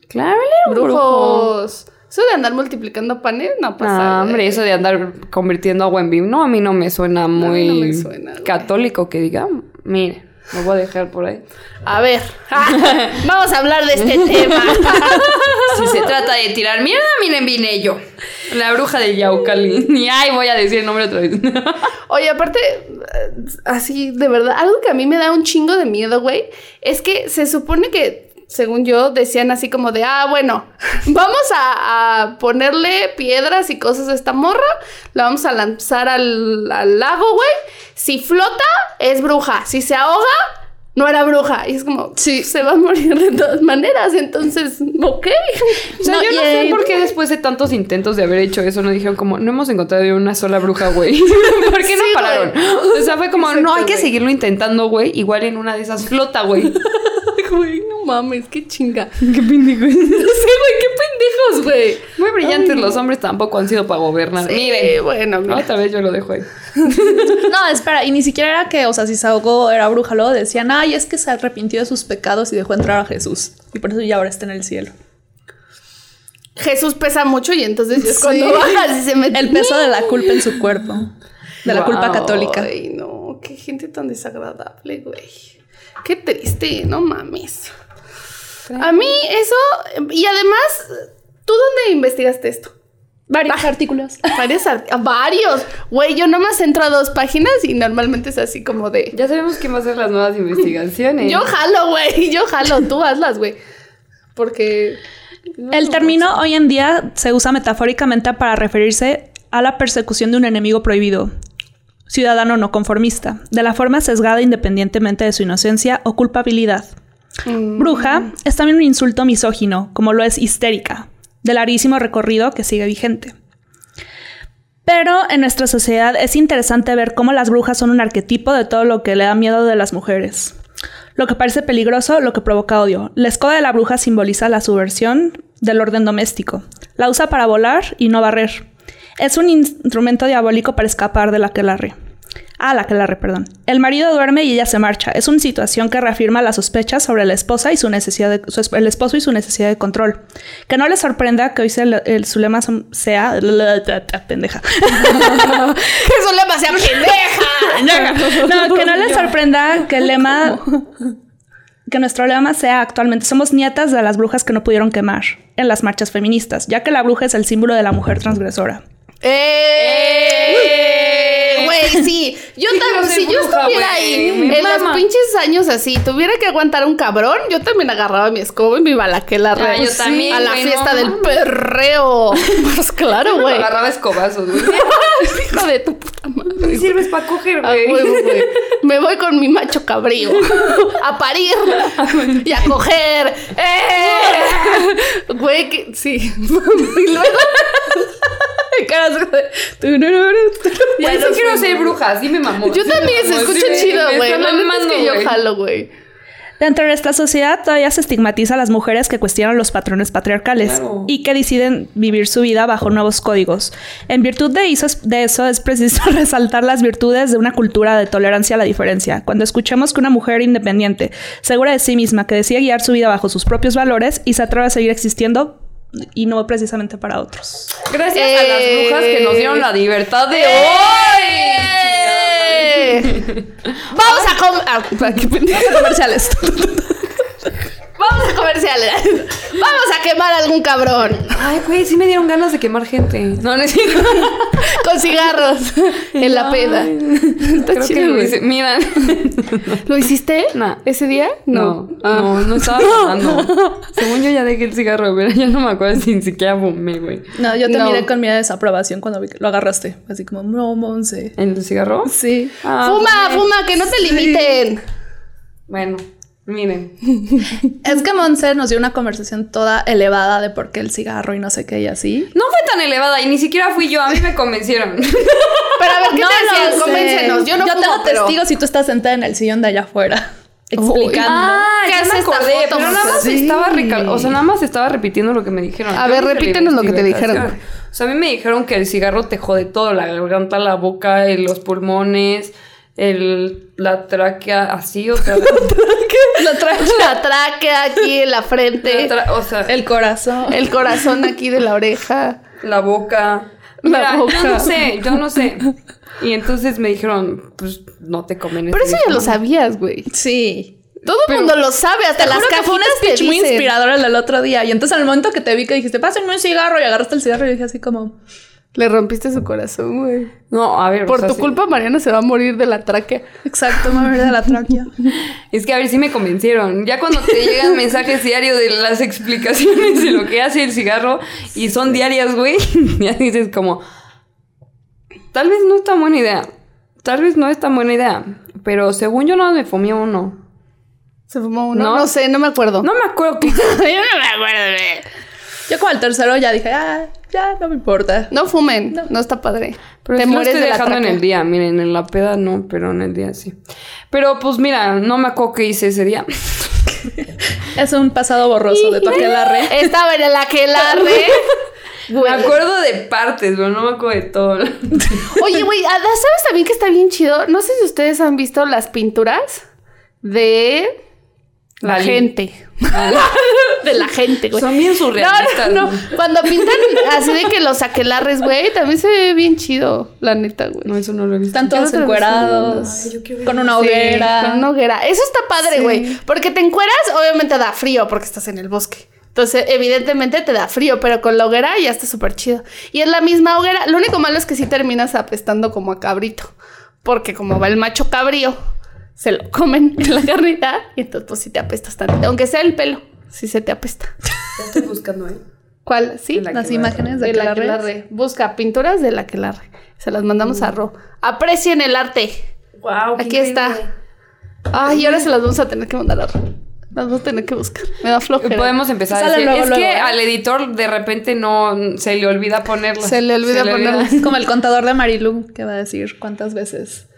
[SPEAKER 2] Claro, él era un brujo.
[SPEAKER 1] brujos. Eso de andar multiplicando panes no pasa.
[SPEAKER 2] Ah, hombre, eso de andar convirtiendo agua en vino, no, a mí no me suena muy
[SPEAKER 1] no me suena,
[SPEAKER 2] católico que diga. Mire, lo voy a dejar por ahí.
[SPEAKER 1] A ver, [LAUGHS] vamos a hablar de este [LAUGHS] tema. [LAUGHS]
[SPEAKER 2] Si se trata de tirar mierda, miren, vine yo. La bruja de Yaucali. Ni ay, voy a decir el nombre otra vez.
[SPEAKER 1] Oye, aparte, eh, así, de verdad, algo que a mí me da un chingo de miedo, güey, es que se supone que, según yo, decían así como de, ah, bueno, [LAUGHS] vamos a, a ponerle piedras y cosas a esta morra, la vamos a lanzar al, al lago, güey. Si flota, es bruja. Si se ahoga, no era bruja. Y es como,
[SPEAKER 3] Sí.
[SPEAKER 1] se va a morir de todas maneras, entonces, ok.
[SPEAKER 2] O sea,
[SPEAKER 3] No,
[SPEAKER 2] yo no sé por qué después de tantos intentos de haber hecho eso no dijeron como, no hemos encontrado una sola bruja, güey. [LAUGHS] ¿Por qué no pararon? O sea, fue como,
[SPEAKER 1] Exacto,
[SPEAKER 2] no, hay que seguirlo intentando, güey. Igual en una de esas flota, güey.
[SPEAKER 1] Güey, no mames, qué chinga. [LAUGHS]
[SPEAKER 2] qué pendejo. [LAUGHS]
[SPEAKER 1] No sé, güey, qué pendejos, güey.
[SPEAKER 2] Muy brillantes
[SPEAKER 1] Ay,
[SPEAKER 2] los hombres tampoco han sido para gobernar.
[SPEAKER 1] Sí,
[SPEAKER 2] Miren.
[SPEAKER 1] bueno, mira.
[SPEAKER 2] Otra vez yo lo dejo ahí. [LAUGHS]
[SPEAKER 3] No, espera, y ni siquiera era que, o sea, si se ahogó era bruja, luego decían, ay, es que se arrepintió de sus pecados y dejó entrar a Jesús. Y por eso ya ahora está en el cielo.
[SPEAKER 1] Jesús pesa mucho y entonces es
[SPEAKER 3] Sí.
[SPEAKER 1] cuando bajas y se mete.
[SPEAKER 3] El peso de la culpa en su cuerpo. De la culpa católica.
[SPEAKER 1] Ay, no, qué gente tan desagradable, güey. Qué triste, no mames. A mí eso, y además, ¿tú dónde investigaste esto?
[SPEAKER 3] Varios artículos. [LAUGHS]
[SPEAKER 1] Varios, art- varios. Güey, yo nomás entro a dos páginas y normalmente es así como de...
[SPEAKER 2] Ya sabemos quién va a hacer las nuevas investigaciones.
[SPEAKER 1] Yo jalo, güey, [LAUGHS] yo jalo, tú hazlas, güey. Porque...
[SPEAKER 3] El término hoy en día se usa metafóricamente para referirse a la persecución de un enemigo prohibido, ciudadano no conformista, de la forma sesgada independientemente de su inocencia o culpabilidad.
[SPEAKER 1] mm,
[SPEAKER 3] Bruja es también un insulto misógino, como lo es histérica, de larguísimo recorrido que sigue vigente. Pero en nuestra sociedad es interesante ver cómo las brujas son un arquetipo de todo lo que le da miedo de las mujeres. Lo que parece peligroso, lo que provoca odio. La escoba de la bruja simboliza la subversión del orden doméstico. La usa para volar y no barrer. Es un instrumento diabólico para escapar de la aquelarre. Ah, la que la re, perdón. El marido duerme y ella se marcha. Es una situación que reafirma las sospechas sobre la esposa y su necesidad de, su el esposo y su necesidad de control. Que no le sorprenda que hoy sea el, el- su lema sea pendeja.
[SPEAKER 1] Que eso le pasé a pendeja.
[SPEAKER 3] No, que no le [LAUGHS] sorprenda que el lema que nuestro lema sea actualmente somos nietas de las brujas que no pudieron quemar en las marchas feministas, ya que la bruja es el símbolo de la mujer transgresora.
[SPEAKER 1] ¡Eh! Güey, sí. [LAUGHS] Yo también, si yo
[SPEAKER 2] bruja,
[SPEAKER 1] estuviera ahí en
[SPEAKER 2] mama.
[SPEAKER 1] los pinches años así, tuviera que aguantar un cabrón, yo también agarraba mi escoba y me iba a la que la
[SPEAKER 2] Ah, yo también,
[SPEAKER 1] a la fiesta
[SPEAKER 2] no
[SPEAKER 1] del perreo. [LAUGHS] Pues claro, güey.
[SPEAKER 2] agarraba escobazos, güey. [LAUGHS]
[SPEAKER 1] Hijo de tu puta madre.
[SPEAKER 2] Me sirves para coger,
[SPEAKER 1] A
[SPEAKER 2] güey.
[SPEAKER 1] huevo, güey. Me voy con mi macho cabrío a parir y a coger. ¡Eh! Güey, que sí. y luego. Caras Ya
[SPEAKER 2] sí quiero ser
[SPEAKER 1] güey.
[SPEAKER 2] bruja, sí me mamó.
[SPEAKER 1] Yo
[SPEAKER 2] sí
[SPEAKER 1] también, se escucha
[SPEAKER 2] sí
[SPEAKER 1] chido, güey. La es que yo
[SPEAKER 2] güey.
[SPEAKER 1] jalo, güey.
[SPEAKER 3] Dentro de nuestra sociedad todavía se estigmatiza a las mujeres que cuestionan los patrones patriarcales
[SPEAKER 2] Claro.
[SPEAKER 3] y que deciden vivir su vida bajo nuevos códigos. En virtud de eso, es- de eso es preciso [LAUGHS] resaltar las virtudes de una cultura de tolerancia a la diferencia. Cuando escuchamos que una mujer independiente, segura de sí misma, que decide guiar su vida bajo sus propios valores y se atreve a seguir existiendo y no precisamente para otros.
[SPEAKER 2] Gracias a las
[SPEAKER 1] Eh.
[SPEAKER 2] brujas que nos dieron la libertad de
[SPEAKER 1] ¡Eh!
[SPEAKER 2] hoy. [LAUGHS]
[SPEAKER 1] Vamos a comer. qué pendejo.
[SPEAKER 3] Comerciales. [LAUGHS]
[SPEAKER 1] Vamos a comerciales. [LAUGHS] Vamos a quemar a algún cabrón.
[SPEAKER 2] Ay, güey, sí me dieron ganas de quemar gente. No, no es cierto. [LAUGHS]
[SPEAKER 1] Con cigarros. En la peda. Está
[SPEAKER 2] Creo que
[SPEAKER 1] chido,
[SPEAKER 2] lo
[SPEAKER 1] güey.
[SPEAKER 2] hice. Miran. [LAUGHS]
[SPEAKER 1] ¿Lo hiciste?
[SPEAKER 2] No.
[SPEAKER 1] ¿Ese día?
[SPEAKER 2] No,
[SPEAKER 1] Ah.
[SPEAKER 2] no, no estaba fumando. Según yo ya dejé el cigarro, pero ya no me acuerdo si ni siquiera fumé, güey.
[SPEAKER 3] No, yo te
[SPEAKER 1] No.
[SPEAKER 3] miré con mi desaprobación cuando vi que lo agarraste. Así como, no, Monse.
[SPEAKER 2] ¿El cigarro?
[SPEAKER 3] Sí.
[SPEAKER 2] Ah,
[SPEAKER 1] fuma,
[SPEAKER 2] güey.
[SPEAKER 1] fuma, que no te limiten.
[SPEAKER 2] Bueno, miren. [LAUGHS]
[SPEAKER 3] Es que Monse nos dio una conversación toda elevada de por qué el cigarro y no sé qué y así.
[SPEAKER 2] No fue tan elevada y ni siquiera fui yo, a mí me convencieron. [LAUGHS]
[SPEAKER 1] Pero a ver, ¿qué
[SPEAKER 3] No
[SPEAKER 1] te
[SPEAKER 3] lo
[SPEAKER 1] decían?
[SPEAKER 3] sé.
[SPEAKER 1] Convéncenos. Yo no fumo,
[SPEAKER 3] tengo
[SPEAKER 1] pero-
[SPEAKER 3] testigos y tú estás sentada en el sillón de allá afuera. Explicando.
[SPEAKER 2] Ah,
[SPEAKER 1] ¿Qué
[SPEAKER 2] ya
[SPEAKER 1] hace
[SPEAKER 2] me acordé,
[SPEAKER 1] foto,
[SPEAKER 2] pero nada más
[SPEAKER 3] Sí.
[SPEAKER 2] estaba recal- o sea, nada más estaba repitiendo lo que me dijeron.
[SPEAKER 1] A
[SPEAKER 2] Yo
[SPEAKER 1] ver,
[SPEAKER 2] no
[SPEAKER 1] repítenos lo que te dijeron.
[SPEAKER 2] O sea, a mí me dijeron que el cigarro te jode todo, la garganta, la boca, el- los pulmones, el, la tráquea, así, o sea, [LAUGHS] [LAUGHS]
[SPEAKER 1] La, tra- la tráquea aquí en la frente.
[SPEAKER 2] la o sea,
[SPEAKER 3] El corazón.
[SPEAKER 1] El corazón aquí de la oreja.
[SPEAKER 2] la boca.
[SPEAKER 1] La
[SPEAKER 2] Mira,
[SPEAKER 1] boca.
[SPEAKER 2] yo no sé, yo no sé. Y entonces me dijeron, pues no te comen
[SPEAKER 1] Pero eso
[SPEAKER 2] este
[SPEAKER 1] ya lo sabías, güey.
[SPEAKER 3] Sí.
[SPEAKER 1] Todo el mundo lo sabe, hasta
[SPEAKER 3] Te
[SPEAKER 1] las
[SPEAKER 3] juro que fue un
[SPEAKER 1] cajitas te
[SPEAKER 3] speech muy
[SPEAKER 1] dicen.
[SPEAKER 3] inspirador el del otro día. Y entonces al momento que te vi que dijiste, pásenme un cigarro y agarraste el cigarro y dije así como...
[SPEAKER 1] Le rompiste su corazón, güey.
[SPEAKER 2] No, a ver, o
[SPEAKER 1] Por
[SPEAKER 2] sea,
[SPEAKER 1] tu
[SPEAKER 2] sí.
[SPEAKER 1] culpa, Mariana se va a morir de la tráquea.
[SPEAKER 3] Exacto, me morí de la tráquea. [LAUGHS]
[SPEAKER 2] Es que a ver si me convencieron. Ya cuando te llegan [LAUGHS] mensajes diarios de las explicaciones de lo que hace el cigarro y son diarias, güey, [LAUGHS] ya dices como, tal vez no es tan buena idea. Tal vez no es tan buena idea. Pero según yo no me fumé uno.
[SPEAKER 1] Se fumó uno.
[SPEAKER 2] No.
[SPEAKER 1] No, sé, no me acuerdo.
[SPEAKER 2] No me acuerdo.
[SPEAKER 1] Yo no me acuerdo, güey.
[SPEAKER 3] Yo como al tercero ya dije, ah, ya no me importa.
[SPEAKER 1] No fumen, no, está padre.
[SPEAKER 2] Pero
[SPEAKER 1] Te
[SPEAKER 2] lo
[SPEAKER 1] mueres
[SPEAKER 2] estoy
[SPEAKER 1] de la
[SPEAKER 2] dejando en el día. Miren, en la peda no, pero en el día sí. Pero pues mira, no me acuerdo qué hice ese día. [LAUGHS]
[SPEAKER 3] Es un pasado borroso de tu aquelarre.
[SPEAKER 1] Estaba en el aquelarre. [LAUGHS]
[SPEAKER 2] Me acuerdo de partes, pero no me acuerdo de todo. [LAUGHS]
[SPEAKER 1] Oye, güey, ah, ¿sabes también que está bien chido? No sé si ustedes han visto las pinturas de la gente. [LAUGHS] de la gente, güey.
[SPEAKER 2] Son bien surrealistas.
[SPEAKER 1] No, no, no. Cuando pintan así de que los aquelarres, güey, también se ve bien chido, la neta, güey.
[SPEAKER 2] No, eso no lo he visto.
[SPEAKER 3] Están todos encuerados.
[SPEAKER 2] Ay, yo quiero ver
[SPEAKER 3] Con una
[SPEAKER 1] Sí,
[SPEAKER 3] hoguera.
[SPEAKER 1] con una hoguera. Eso está padre,
[SPEAKER 3] Sí.
[SPEAKER 1] güey. Porque te encueras, obviamente da frío porque estás en el bosque. Entonces, evidentemente te da frío, pero con la hoguera ya está súper chido. Y es la misma hoguera. Lo único malo es que sí terminas apestando como a cabrito. Porque como va el macho cabrío, se lo comen en la carnita y entonces pues sí te apestas tantito. Aunque sea el pelo, sí se te apesta.
[SPEAKER 2] Ya estoy buscando, ¿eh?
[SPEAKER 1] ¿Cuál? Sí.
[SPEAKER 3] Las imágenes de
[SPEAKER 1] Del
[SPEAKER 3] aquelarre.
[SPEAKER 1] aquelarre. Busca pinturas del aquelarre. Se las mandamos
[SPEAKER 2] Mm.
[SPEAKER 1] a Ro. Aprecien el arte.
[SPEAKER 2] Wow,
[SPEAKER 1] Aquí está. Ay, ahora se las vamos a tener que mandar a Ro. Las vamos a tener que buscar. Me da flojera.
[SPEAKER 2] Podemos empezar a decir.
[SPEAKER 3] luego,
[SPEAKER 2] es
[SPEAKER 3] luego,
[SPEAKER 2] que
[SPEAKER 3] ¿eh?
[SPEAKER 2] al editor de repente no se le olvida ponerlas.
[SPEAKER 1] Se le olvida ponerlas. [LAUGHS]
[SPEAKER 3] Como el contador de Marilu que va a decir cuántas veces.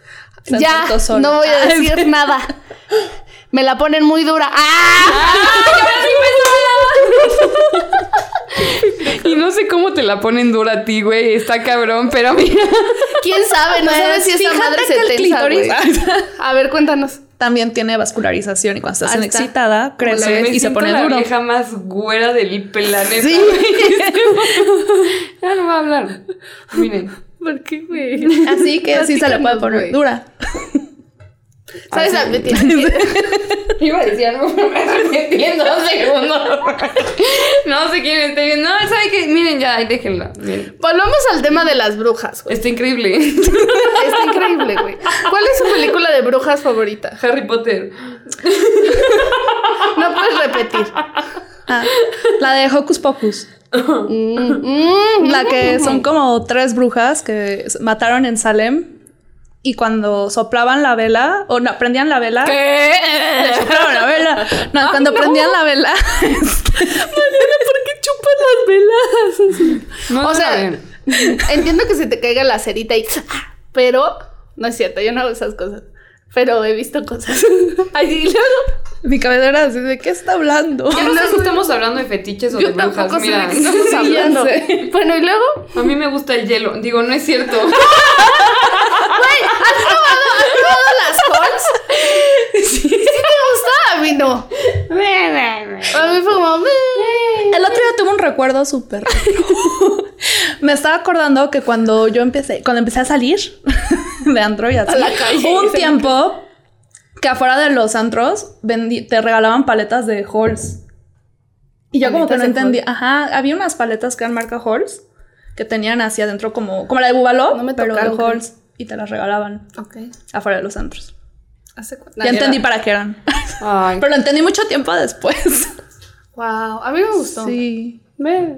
[SPEAKER 1] Ya,
[SPEAKER 3] sola.
[SPEAKER 1] no voy a decir nada. Me la ponen muy dura. ¡Ah! [LAUGHS]
[SPEAKER 2] Y no sé cómo te la ponen dura a ti, güey. Está cabrón, pero mira.
[SPEAKER 1] ¿Quién sabe? No
[SPEAKER 3] Pues,
[SPEAKER 1] sabes si esa madre se tensa, güey. [LAUGHS] A ver, cuéntanos.
[SPEAKER 3] También tiene vascularización y cuando estás excitada, crece y se pone
[SPEAKER 2] la
[SPEAKER 3] duro.
[SPEAKER 2] vieja más güera del planeta.
[SPEAKER 3] Sí. [LAUGHS]
[SPEAKER 2] ya no va a hablar. Miren.
[SPEAKER 1] ¿Por qué, güey?
[SPEAKER 3] Así que sí se le puede poner dura.
[SPEAKER 1] ¿Sabes?
[SPEAKER 2] Así.
[SPEAKER 1] A- tiene- [LAUGHS]
[SPEAKER 2] Iba a decir algo, pero me arrepentí en dos segundos. No sé quién esté viendo. No, ¿sabe qué? Miren ya, ahí déjenla. Miren.
[SPEAKER 1] Volvamos al tema de las brujas, güey.
[SPEAKER 2] Está increíble.
[SPEAKER 1] Está increíble, güey. ¿Cuál es su película de brujas favorita?
[SPEAKER 2] Harry Potter. [LAUGHS]
[SPEAKER 1] No puedes repetir.
[SPEAKER 3] Ah, la de Hocus Pocus.
[SPEAKER 1] Mm, mm.
[SPEAKER 3] La que son como tres brujas que mataron en Salem. Y cuando soplaban la vela, o no, prendían la vela.
[SPEAKER 2] ¿Qué?
[SPEAKER 3] Soplaban la vela. No, cuando prendían la vela. [LAUGHS]
[SPEAKER 1] ¿Por qué chupan las velas?
[SPEAKER 2] No
[SPEAKER 1] O sea, entiendo que se te caiga la cerita y... Pero... No es cierto, yo no hago esas cosas. Pero he visto cosas. [LAUGHS] Ay, y luego...
[SPEAKER 3] Mi cabeza era así de qué está hablando.
[SPEAKER 2] Ya no sé si [LAUGHS] estamos hablando de fetiches o
[SPEAKER 1] Yo
[SPEAKER 2] de brujas.
[SPEAKER 1] tampoco sé
[SPEAKER 2] Mira,
[SPEAKER 1] de qué estamos [LAUGHS]
[SPEAKER 3] Sí,
[SPEAKER 1] hablando. Bueno, y luego...
[SPEAKER 2] a mí me gusta el hielo. Digo, no es cierto. [LAUGHS]
[SPEAKER 1] Güey, ¿has probado, ¿has probado las Halls? ¿Sí? te gusta? A mí no. A mí fue como...
[SPEAKER 3] El otro día tuve un recuerdo súper. Me estaba acordando que cuando yo empecé, cuando empecé a salir de antro y así,
[SPEAKER 1] A la calle.
[SPEAKER 3] hubo un tiempo que afuera de los antros te regalaban paletas de Halls. Y yo como que
[SPEAKER 1] ¿Paletas
[SPEAKER 3] no entendía. Ajá, había unas paletas que eran marca Halls que tenían hacia adentro como, como la de Bubaló,
[SPEAKER 1] No me
[SPEAKER 3] pero de. Halls. Y te las regalaban
[SPEAKER 1] Ok.
[SPEAKER 3] afuera de los antros.
[SPEAKER 1] ¿Hace cuánto?
[SPEAKER 3] Ya entendí para qué eran.
[SPEAKER 2] Ay. [LAUGHS]
[SPEAKER 3] pero lo entendí mucho tiempo después.
[SPEAKER 1] Wow, a mí me gustó.
[SPEAKER 3] Sí.
[SPEAKER 2] Ve.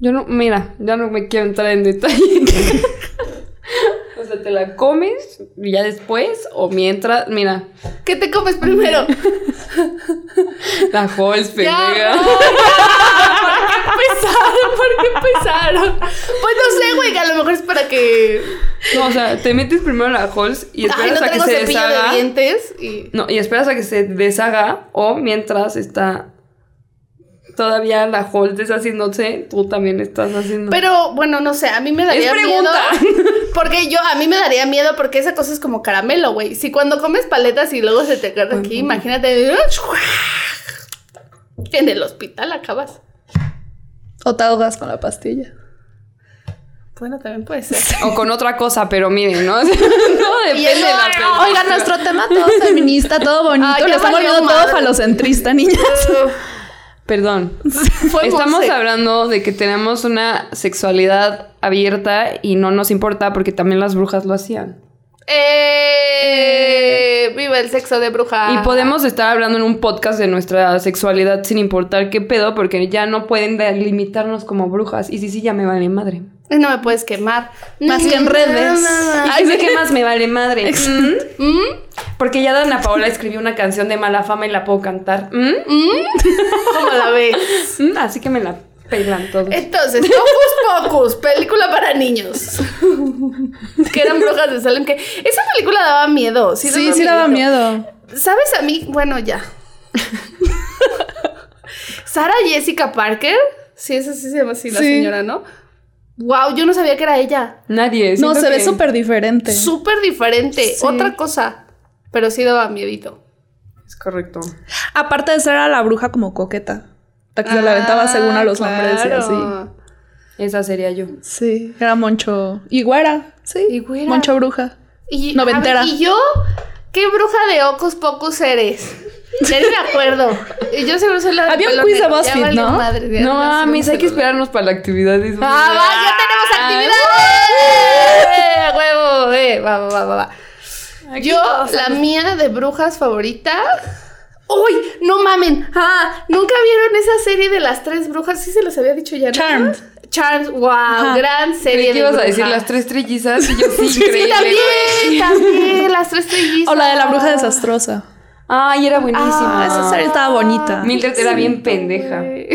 [SPEAKER 2] Yo no, mira, ya no me quiero entrar en detalle. [LAUGHS] sea, te la comes y ya después o mientras, mira,
[SPEAKER 1] ¿Qué te comes primero? [LAUGHS]
[SPEAKER 2] la Halls, pendeja.
[SPEAKER 1] ¿Por qué empezaron? ¿Por qué empezaron? Pues no sé, güey, que a lo mejor es para que.
[SPEAKER 2] No, o sea, te metes primero la Halls y
[SPEAKER 1] Ay,
[SPEAKER 2] esperas
[SPEAKER 1] no
[SPEAKER 2] a que se deshaga.
[SPEAKER 1] de dientes y.
[SPEAKER 2] No, y esperas a que se deshaga o mientras está todavía la Halls deshaciéndose, tú también estás haciendo.
[SPEAKER 1] Pero bueno, no sé, a mí me daría
[SPEAKER 2] Es pregunta.
[SPEAKER 1] miedo. [LAUGHS] Porque yo, a mí me daría miedo porque esa cosa es como caramelo, güey. Si cuando comes paletas y luego se te queda aquí, imagínate. [LAUGHS] En el hospital acabas.
[SPEAKER 3] O te ahogas con la pastilla.
[SPEAKER 1] Bueno, también puede ser.
[SPEAKER 2] O con otra cosa, pero miren, ¿no? [LAUGHS] no depende de la.
[SPEAKER 3] Oigan, nuestro tema todo feminista, todo bonito.
[SPEAKER 1] Ya
[SPEAKER 3] Le estamos volviendo todo falocentrista, niñas. [LAUGHS]
[SPEAKER 2] Perdón. [LAUGHS] Estamos
[SPEAKER 1] Monse.
[SPEAKER 2] hablando de que tenemos una sexualidad abierta y no nos importa porque también las brujas lo hacían.
[SPEAKER 1] ¡Eh! ¡Viva el sexo de bruja!
[SPEAKER 2] Y podemos estar hablando en un podcast de nuestra sexualidad sin importar qué pedo porque ya no pueden delimitarnos como brujas. Y sí, sí, ya me vale madre.
[SPEAKER 1] No me puedes quemar.
[SPEAKER 3] Más que en redes.
[SPEAKER 2] Ay, sé qué más me vale madre. [LAUGHS] Mm,
[SPEAKER 1] ¿Mm?
[SPEAKER 2] Porque ya Dana Paola escribió una canción de mala fama y la puedo cantar. Mm,
[SPEAKER 1] ¿Cómo la ves? [LAUGHS]
[SPEAKER 2] Así que me la pelan todos.
[SPEAKER 1] Entonces, Hocus Pocus, película para niños. [LAUGHS] que eran brujas de Salem. Que esa película daba miedo. Sí,
[SPEAKER 3] Sí, sí daba miedo.
[SPEAKER 1] ¿Sabes a mí? Bueno, ya. Sara Jessica Parker. Sí, esa sí se llama así la
[SPEAKER 3] Sí.
[SPEAKER 1] señora, ¿no? Wow, yo no sabía que era ella.
[SPEAKER 2] Nadie.
[SPEAKER 3] No, se ve súper diferente.
[SPEAKER 1] Súper diferente.
[SPEAKER 3] Sí.
[SPEAKER 1] Otra cosa. Pero sí daba miedito.
[SPEAKER 2] Es correcto.
[SPEAKER 3] Aparte de ser a la bruja como coqueta. La que se la aventaba según a los hombres y
[SPEAKER 1] Ah,
[SPEAKER 3] así.
[SPEAKER 2] Esa sería yo.
[SPEAKER 3] Sí, era Moncho. Y güera, sí.
[SPEAKER 1] Y güera.
[SPEAKER 3] Moncho bruja.
[SPEAKER 1] Y,
[SPEAKER 3] Noventera.
[SPEAKER 1] ver, ¿Y yo? ¿Qué bruja de Hocus Pocus eres? Ya ni me acuerdo. Y yo seguro soy la
[SPEAKER 3] Había un quiz de BuzzFeed, ¿no?
[SPEAKER 1] madre,
[SPEAKER 2] No mames, hay que esperarnos para la actividad.
[SPEAKER 1] ¡Ah, va! ¡Ya tenemos actividades! ¡Eh, ¡A huevo! ¡Eh! Va, va, va, va, va. Yo, la mía de brujas favorita. ¡Uy! ¡No mamen! ¡Ah! ¿Nunca vieron esa serie de las tres brujas? Sí se los había dicho ya, ¿no?
[SPEAKER 3] Charmed.
[SPEAKER 1] Charmed, wow,
[SPEAKER 3] Ajá.
[SPEAKER 1] gran serie de
[SPEAKER 2] ibas a decir las tres trillizas y yo sí, [LAUGHS]
[SPEAKER 1] Sí,
[SPEAKER 2] increíble,
[SPEAKER 1] también, también, las tres trillizas.
[SPEAKER 3] O la de la bruja desastrosa.
[SPEAKER 2] Ay, era buenísima.
[SPEAKER 1] Ah,
[SPEAKER 3] Esa serie estaba bonita.
[SPEAKER 2] Mildred era bien pendeja.
[SPEAKER 1] ¡Madre!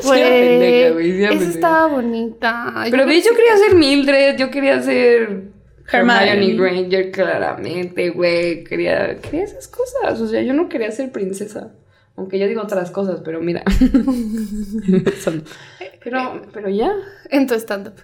[SPEAKER 2] Sí, era pendeja, güey, sí,
[SPEAKER 1] esa
[SPEAKER 2] pendeja.
[SPEAKER 1] estaba bonita.
[SPEAKER 2] Pero ves, yo quería ser Mildred, yo quería ser
[SPEAKER 3] Hermione.
[SPEAKER 2] Hermione Granger, claramente, güey. Quería, quería esas cosas. O sea, yo no quería ser princesa. Aunque yo digo otras cosas, pero mira. [LAUGHS] pero, pero ya.
[SPEAKER 1] En tu stand-up.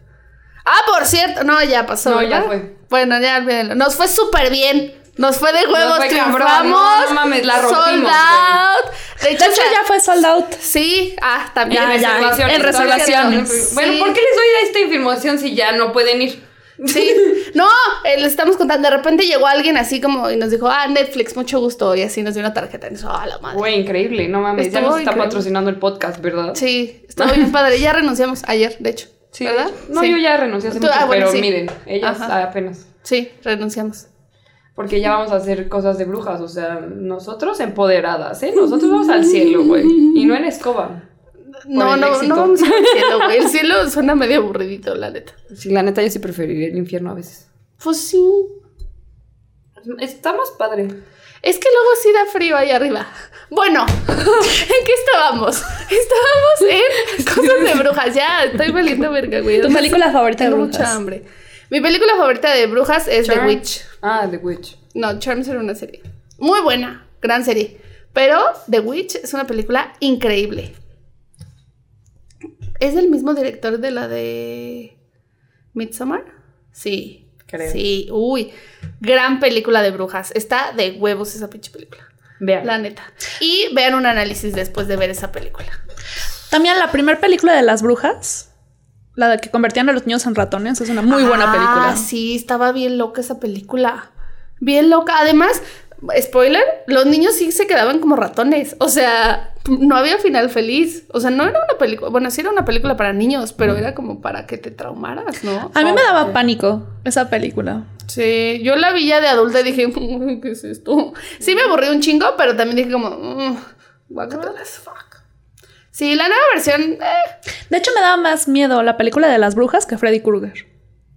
[SPEAKER 1] Ah, por cierto. No, ya pasó.
[SPEAKER 2] No, ya fue.
[SPEAKER 1] Bueno, ya olvídenlo. Nos fue súper bien. Nos fue de huevos,
[SPEAKER 2] fue
[SPEAKER 1] triunfamos.
[SPEAKER 2] no, no mames, la rompimos,
[SPEAKER 1] Sold out. De hecho,
[SPEAKER 3] De hecho, ya fue sold out.
[SPEAKER 1] Sí, ah, también.
[SPEAKER 3] Ya, ya,
[SPEAKER 2] Reservaciones,
[SPEAKER 3] en reservaciones.
[SPEAKER 2] Bueno,
[SPEAKER 1] Sí.
[SPEAKER 2] ¿por qué les doy esta información si ya no pueden ir?
[SPEAKER 1] Sí. [LAUGHS] No, eh, le estamos contando. De repente llegó alguien así como y nos dijo, ah, Netflix, mucho gusto. Y así nos dio una tarjeta. Y nos dijo, ah, la madre.
[SPEAKER 2] Güey, increíble, no mames. ya
[SPEAKER 1] Estuvo
[SPEAKER 2] nos está
[SPEAKER 1] increíble.
[SPEAKER 2] patrocinando el podcast, ¿verdad?
[SPEAKER 1] Sí, estuvo bien padre. Ya renunciamos ayer, de hecho.
[SPEAKER 2] Sí,
[SPEAKER 1] ¿Verdad?
[SPEAKER 2] No,
[SPEAKER 1] Sí.
[SPEAKER 2] yo ya renuncié hace
[SPEAKER 1] Tú-
[SPEAKER 2] mucho,
[SPEAKER 1] ah, bueno,
[SPEAKER 2] pero
[SPEAKER 1] sí.
[SPEAKER 2] miren, ellas
[SPEAKER 1] Ajá.
[SPEAKER 2] apenas.
[SPEAKER 1] Sí, renunciamos.
[SPEAKER 2] Porque ya vamos a hacer cosas de brujas, o sea, nosotros empoderadas, ¿eh? Nosotros vamos al cielo, güey. Y no en escoba.
[SPEAKER 1] No, no,
[SPEAKER 2] éxito.
[SPEAKER 1] no vamos al cielo, güey. El cielo suena medio aburridito, la neta.
[SPEAKER 2] Sí, la neta, yo sí preferiría el infierno a veces.
[SPEAKER 1] Pues sí.
[SPEAKER 2] Está más padre.
[SPEAKER 1] Es que luego sí da frío ahí arriba. Bueno, [LAUGHS] ¿en qué estábamos? Estábamos en [LAUGHS] cosas de brujas. Ya, estoy valiendo verga, güey.
[SPEAKER 3] ¿Tu película favorita de
[SPEAKER 1] Tengo
[SPEAKER 3] brujas?
[SPEAKER 1] mucha hambre. Mi película favorita de brujas es The. Witch.
[SPEAKER 2] Ah, The Witch.
[SPEAKER 1] No, Charms era una serie. Muy buena, gran serie. Pero The Witch es una película increíble. ¿Es del mismo director de la de Midsommar? Sí.
[SPEAKER 2] Creo.
[SPEAKER 1] Sí, uy. Gran película de brujas. Está de huevos esa pinche película.
[SPEAKER 2] Vean.
[SPEAKER 1] La neta. Y vean un análisis después de ver esa película.
[SPEAKER 3] También la primera película de las brujas, la de que convertían a los niños en ratones, es una muy buena
[SPEAKER 1] Ah,
[SPEAKER 3] película.
[SPEAKER 1] sí, estaba bien loca esa película. Bien loca. Además, spoiler, los niños sí se quedaban como ratones. O sea, no había final feliz. O sea, no era una película. Bueno, sí era una película para niños, pero era como para que te traumaras, ¿no?
[SPEAKER 3] A mí me daba pánico esa película.
[SPEAKER 1] Sí, yo la vi ya de adulta y dije, "Uy, ¿qué es esto? Sí me aburrí un chingo, pero también dije como, "Mm, guácatela as fuck. Sí, la nueva versión, eh,
[SPEAKER 3] De hecho, me daba más miedo la película de las brujas que Freddy Krueger.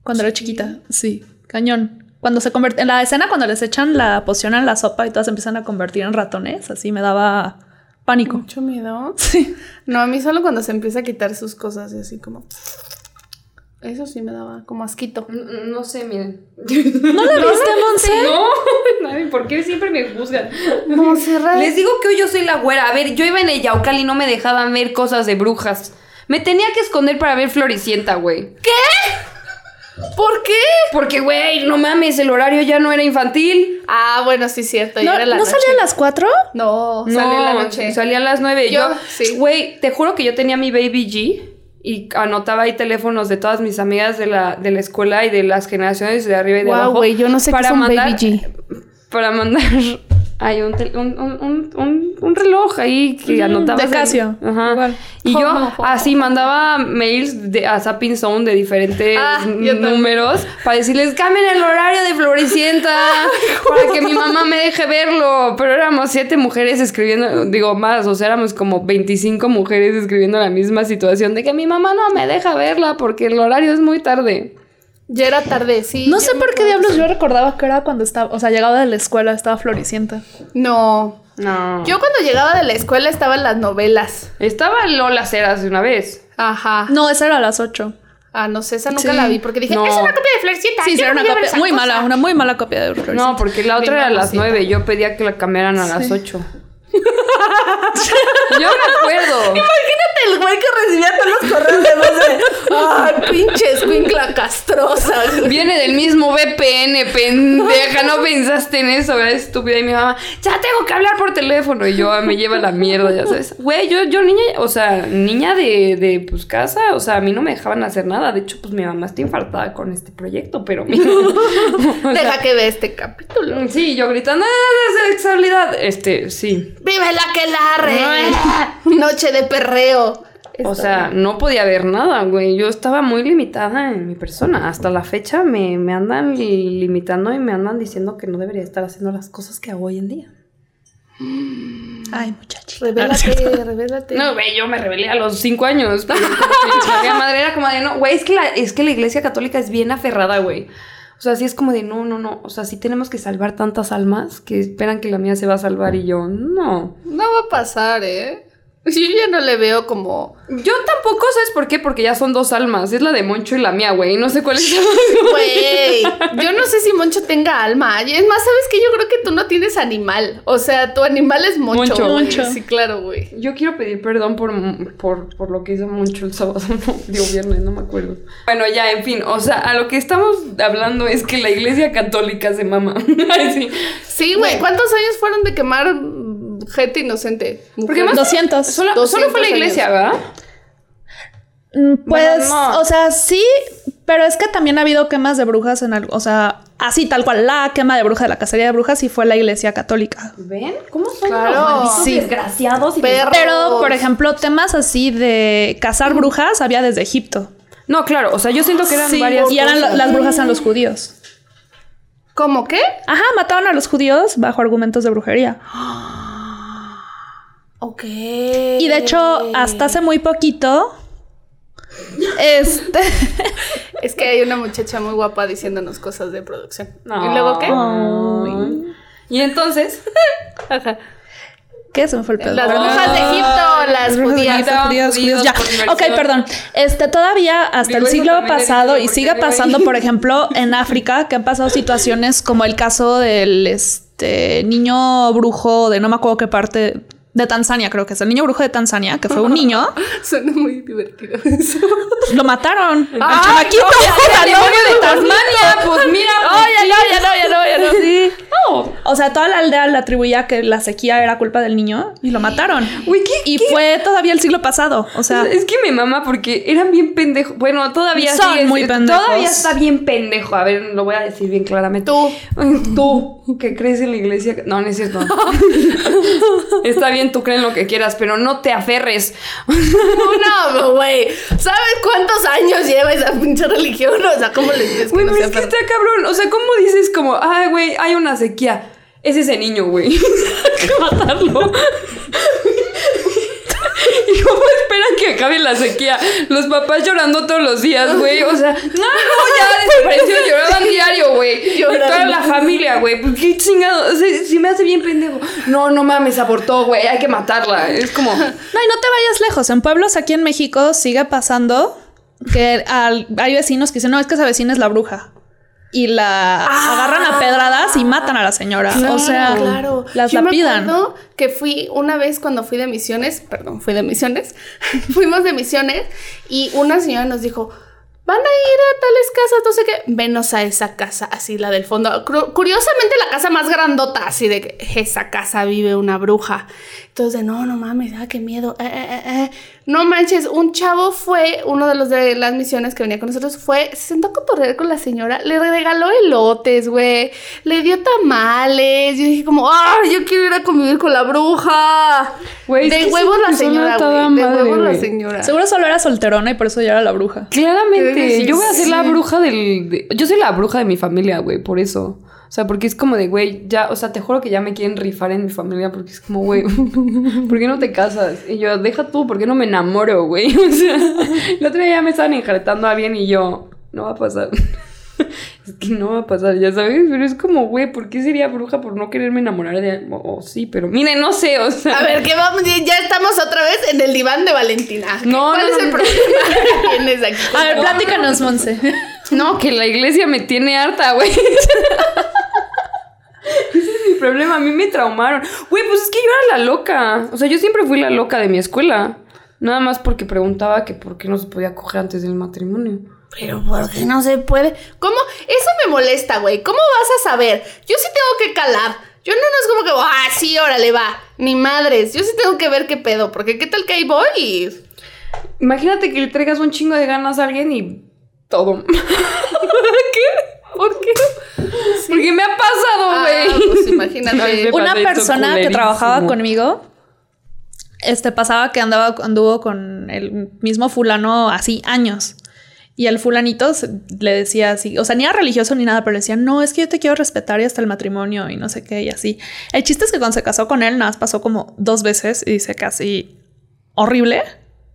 [SPEAKER 3] Cuando era chiquita. Sí, cañón. Cuando se convierte. En la escena, cuando les echan la poción en la sopa y todas se empiezan a convertir en ratones, así me daba pánico.
[SPEAKER 1] mucho miedo. [LAUGHS]
[SPEAKER 3] Sí.
[SPEAKER 1] No, a mí solo cuando se empieza a quitar sus cosas y así como... Eso sí me daba como asquito.
[SPEAKER 2] No sé, miren.
[SPEAKER 3] ¿No la [LAUGHS] viste, Monse?
[SPEAKER 2] No, [LAUGHS] Ay, ¿por qué siempre me juzgan?
[SPEAKER 1] Monserrat.
[SPEAKER 2] Les digo que hoy yo soy la güera. A ver, yo iba en el Yaucal y no me dejaban ver cosas de brujas. Me tenía que esconder para ver Floricienta, güey.
[SPEAKER 1] ¿Por qué?
[SPEAKER 2] Porque, güey, no mames, el horario ya no era infantil.
[SPEAKER 1] Ah, bueno, sí, cierto.
[SPEAKER 3] ¿No,
[SPEAKER 1] era la
[SPEAKER 3] ¿no
[SPEAKER 1] noche.
[SPEAKER 3] salía a las cuatro?
[SPEAKER 1] No,
[SPEAKER 2] No,
[SPEAKER 1] sale en la noche.
[SPEAKER 2] Salía a las nueve. Yo,
[SPEAKER 1] Yo, sí.
[SPEAKER 2] Güey, te juro que yo tenía mi Baby G y anotaba ahí teléfonos de todas mis amigas de la, de la escuela y de las generaciones de arriba y de
[SPEAKER 1] Guau,
[SPEAKER 2] abajo.
[SPEAKER 1] güey, yo no sé qué es un Baby G.
[SPEAKER 2] Para mandar. Hay un, tel- un, un, un, reloj ahí que anotaba.
[SPEAKER 3] de Casio,
[SPEAKER 2] Ajá.
[SPEAKER 3] igual.
[SPEAKER 2] Y yo [LAUGHS] así mandaba mails de, a Zapping Zone de diferentes
[SPEAKER 1] Ah,
[SPEAKER 2] números para decirles cambien el horario de Floricienta [LAUGHS] para que mi mamá me deje verlo. Pero éramos siete mujeres escribiendo, digo más, o sea, éramos como 25 mujeres escribiendo la misma situación de que mi mamá no me deja verla porque el horario es muy tarde.
[SPEAKER 1] Ya era tarde, sí.
[SPEAKER 3] No sé por qué diablos yo recordaba que era cuando estaba, o sea, llegaba de la escuela, estaba floricienta.
[SPEAKER 1] No.
[SPEAKER 2] No.
[SPEAKER 1] Yo cuando llegaba de la escuela estaba en las novelas.
[SPEAKER 2] Estaba Lola Ceras de una vez.
[SPEAKER 1] Ajá.
[SPEAKER 3] No, esa era a las ocho.
[SPEAKER 1] Ah, no sé, esa nunca
[SPEAKER 3] Sí.
[SPEAKER 1] la vi porque dije,
[SPEAKER 2] No.
[SPEAKER 1] es una copia de Florcita.
[SPEAKER 3] Sí, era una copia muy
[SPEAKER 1] cosa".
[SPEAKER 3] mala, una muy mala copia de floricienta.
[SPEAKER 2] No, porque la otra
[SPEAKER 1] Bien
[SPEAKER 2] era a las
[SPEAKER 1] mamacita.
[SPEAKER 2] nueve. Yo pedía que la cambiaran a las ocho. [LAUGHS] Yo me acuerdo.
[SPEAKER 1] Imagínate el güey que recibía todos los correos de voz de, ay, pinche escuincla castrosa.
[SPEAKER 2] Viene del mismo VPN, pendeja. No pensaste en eso, ¿verdad? Estúpida. Y mi mamá, ya tengo que hablar por teléfono. Y yo, "Ah, me lleva la mierda, ya sabes. Güey, yo, yo niña, o sea, niña de, de pues casa, o sea, a mí no me dejaban hacer nada. De hecho, pues mi mamá está infartada con este proyecto, pero [LAUGHS] mira. sea,
[SPEAKER 1] Deja que vea este capítulo.
[SPEAKER 2] Sí, yo gritando, ¡ah, sexualidad! Este, sí.
[SPEAKER 1] ¡Vive la que larre! [LAUGHS] Noche de perreo.
[SPEAKER 2] O sea, no podía ver nada, güey. Yo estaba muy limitada en mi persona. Hasta la fecha me, me andan li- limitando y me andan diciendo que no debería estar haciendo las cosas que hago hoy en día.
[SPEAKER 3] Ay, muchachos.
[SPEAKER 1] Revélate, revélate.
[SPEAKER 2] No, güey, yo me rebelé a los cinco años. Pero madre era como de, no, güey, es que, la, es que la iglesia católica es bien aferrada, güey. O sea, sí es como de, no, no, no. O sea, sí tenemos que salvar tantas almas que esperan que la mía se va a salvar y yo, no.
[SPEAKER 1] No va a pasar, ¿eh? Yo ya no le veo como.
[SPEAKER 2] Yo tampoco, ¿sabes por qué? Porque ya son dos almas. Es la de Moncho y la mía, güey. No sé cuál es. [LAUGHS]
[SPEAKER 1] Güey, yo no sé si Moncho tenga alma. Y Es más, ¿sabes qué? Yo creo que tú no tienes animal. O sea, tu animal es Moncho.
[SPEAKER 2] Moncho.
[SPEAKER 1] güey.
[SPEAKER 3] Moncho.
[SPEAKER 1] Sí, claro, güey.
[SPEAKER 2] Yo quiero pedir perdón por, por, por lo que hizo Moncho el sábado. [LAUGHS] No, digo viernes, no me acuerdo. Bueno, ya, en fin. O sea, a lo que estamos hablando es que la iglesia católica se mama. [LAUGHS] Ay, sí.
[SPEAKER 1] Sí, güey. ¿Cuántos años fueron de quemar gente inocente?
[SPEAKER 2] Porque más-
[SPEAKER 3] 200.
[SPEAKER 2] Solo,
[SPEAKER 1] 200
[SPEAKER 2] solo fue la iglesia, ¿verdad?
[SPEAKER 3] Mm, Pues,
[SPEAKER 2] Bueno, no.
[SPEAKER 3] o sea, sí, pero es que también ha habido quemas de brujas en algo, o sea, así tal cual, la quema de bruja de la cacería de brujas sí fue la iglesia católica.
[SPEAKER 2] ¿Ven? ¿Cómo son
[SPEAKER 1] Claro.
[SPEAKER 2] los
[SPEAKER 3] Sí.
[SPEAKER 2] desgraciados? Y
[SPEAKER 1] Perros.
[SPEAKER 3] Pero, por ejemplo, temas así de cazar brujas había desde Egipto.
[SPEAKER 2] No, claro, o sea, yo siento que eran
[SPEAKER 3] Sí,
[SPEAKER 2] varias
[SPEAKER 3] y eran
[SPEAKER 2] cosas.
[SPEAKER 3] las brujas eran los judíos.
[SPEAKER 1] ¿Cómo qué?
[SPEAKER 3] Ajá, mataban a los judíos bajo argumentos de brujería.
[SPEAKER 1] Ok.
[SPEAKER 3] Y de hecho, hasta hace muy poquito, este... [LAUGHS]
[SPEAKER 1] Es que hay una muchacha muy guapa diciéndonos cosas de producción.
[SPEAKER 2] No.
[SPEAKER 1] ¿Y luego qué?
[SPEAKER 2] Ay. Y entonces, [LAUGHS]
[SPEAKER 1] Ajá.
[SPEAKER 3] ¿Qué? Se me fue el pedo.
[SPEAKER 1] Las brujas de Egipto, las
[SPEAKER 3] Brujas de
[SPEAKER 1] judías.
[SPEAKER 3] Judíos, ya. Ok, perdón. Este, todavía hasta
[SPEAKER 2] Digo,
[SPEAKER 3] el siglo pasado y sigue pasando, por [LAUGHS] ejemplo, en África, que han pasado situaciones como el caso del este, niño brujo de no me acuerdo qué parte de Tanzania, creo que es el niño brujo de Tanzania, que fue un [LAUGHS] niño,
[SPEAKER 1] Suena muy divertido eso.
[SPEAKER 3] pues lo mataron.
[SPEAKER 1] Ay,
[SPEAKER 3] al chamaquito.
[SPEAKER 1] no,
[SPEAKER 2] ¡El demonio de Tasmania! Pues mira.
[SPEAKER 1] No, ya no, ya no, ya no, ya no.
[SPEAKER 3] Sí.
[SPEAKER 2] no.
[SPEAKER 3] O sea, toda la aldea le atribuía que la sequía era culpa del niño y lo mataron.
[SPEAKER 2] Güey, ¿qué-
[SPEAKER 3] Y
[SPEAKER 2] qué?
[SPEAKER 3] fue todavía el siglo pasado. O sea,
[SPEAKER 2] es que me mama porque eran bien pendejos. Bueno, todavía
[SPEAKER 3] Son
[SPEAKER 2] sigue-
[SPEAKER 3] muy pendejos.
[SPEAKER 2] Todavía está bien pendejo. A ver, lo voy a decir bien claramente.
[SPEAKER 1] Tú. [LAUGHS]
[SPEAKER 2] Tú, que crees en la iglesia. No, no es cierto. [LAUGHS] está bien, tú crees en lo que quieras, pero no te aferres.
[SPEAKER 1] No, güey. ¿Sabes cuántos años lleva esa pinche religión? O sea, ¿cómo les dices
[SPEAKER 2] Güey,
[SPEAKER 1] no
[SPEAKER 2] es que está cabrón. O sea, ¿cómo dices como, ay, güey, hay una sequía? Es ese niño, güey. [LAUGHS] Hay que matarlo. [LAUGHS] ¿Y cómo esperan que acabe la sequía? Los papás llorando todos los días, güey. O sea, no, no, ya [LAUGHS] desapareció. Lloraban diario, güey. Y. Toda la familia, güey. Pues qué chingado. O sea, si me hace bien pendejo. No, no mames, abortó, güey. Hay que matarla. Es como. [LAUGHS]
[SPEAKER 3] No, y no te vayas lejos. En pueblos aquí en México sigue pasando que al- hay vecinos que dicen, no, es que esa vecina es la bruja. Y la agarran a pedradas y matan a la señora. o sea,
[SPEAKER 1] claro.
[SPEAKER 3] las
[SPEAKER 1] Yo me
[SPEAKER 3] lapidan.
[SPEAKER 1] acuerdo que fui una vez cuando fui de misiones, perdón, fui de misiones, [LAUGHS] fuimos de misiones y una señora nos dijo, van a ir a tales casas, no sé qué, venos a esa casa, así la del fondo. Curiosamente la casa más grandota, así de que esa casa vive una bruja. Entonces, no, no mames, ah, qué miedo. eh, eh, eh, eh. No manches, un chavo fue, uno de los de las misiones que venía con nosotros, fue, se sentó a cotorrear con la señora, le regaló elotes, güey, le dio tamales. Yo dije como, ah, yo quiero ir a convivir con la bruja.
[SPEAKER 2] Güey,
[SPEAKER 1] de huevos la señora,
[SPEAKER 2] toda
[SPEAKER 1] güey. De
[SPEAKER 2] madre,
[SPEAKER 1] huevos la señora.
[SPEAKER 3] Seguro solo era solterona y por eso ya era la bruja.
[SPEAKER 2] Claramente.
[SPEAKER 1] Creo que sí,
[SPEAKER 2] yo voy a ser la bruja del. de- yo soy la bruja de mi familia, güey, por eso. O sea, porque es como de, güey, ya, o sea, te juro que ya me quieren rifar en mi familia porque es como, güey, [LAUGHS] ¿por qué no te casas? Y yo, deja tú, ¿por qué no me enamoro, güey? [LAUGHS] O sea, el otro día ya me estaban enjaretando a alguien y yo, no va a pasar. [LAUGHS] Es que no va a pasar, ya sabes, pero es como, güey, ¿por qué sería bruja por no quererme enamorar de alguien? O, sí, pero miren, no sé, o sea.
[SPEAKER 1] A ver, ¿qué vamos? Ya estamos otra vez en el diván de Valentina. ¿Qué-
[SPEAKER 2] No,
[SPEAKER 1] ¿Cuál
[SPEAKER 2] no,
[SPEAKER 1] es el
[SPEAKER 2] no.
[SPEAKER 1] problema que tienes aquí?
[SPEAKER 3] A ver, platícanos, Monse.
[SPEAKER 2] No, que la iglesia me tiene harta, güey. Ese es mi problema. A mí me traumaron. Güey, pues es que yo era la loca. O sea, yo siempre fui la loca de mi escuela. Nada más porque preguntaba que por qué no se podía coger antes del matrimonio.
[SPEAKER 1] Pero ¿por qué no se puede? ¿Cómo? Eso me molesta, güey. ¿Cómo vas a saber? Yo sí tengo que calar. Yo no, no es como que, ah, sí, órale, va. Ni madres. Yo sí tengo que ver qué pedo. Porque qué tal que ahí voy y...
[SPEAKER 2] Imagínate que le traigas un chingo de ganas a alguien y todo. [LAUGHS] ¿Qué? ¿Por qué? Porque me ha pasado,
[SPEAKER 1] Ah,
[SPEAKER 2] güey.
[SPEAKER 1] pues imagínate.
[SPEAKER 3] Una persona que trabajaba conmigo, este pasaba que andaba, anduvo con el mismo fulano así años. Y el fulanito se- le decía así, o sea, ni era religioso ni nada, pero le decía, no, es que yo te quiero respetar y hasta el matrimonio y no sé qué, y así. El chiste es que cuando se casó con él, nada más pasó como dos veces y dice casi horrible.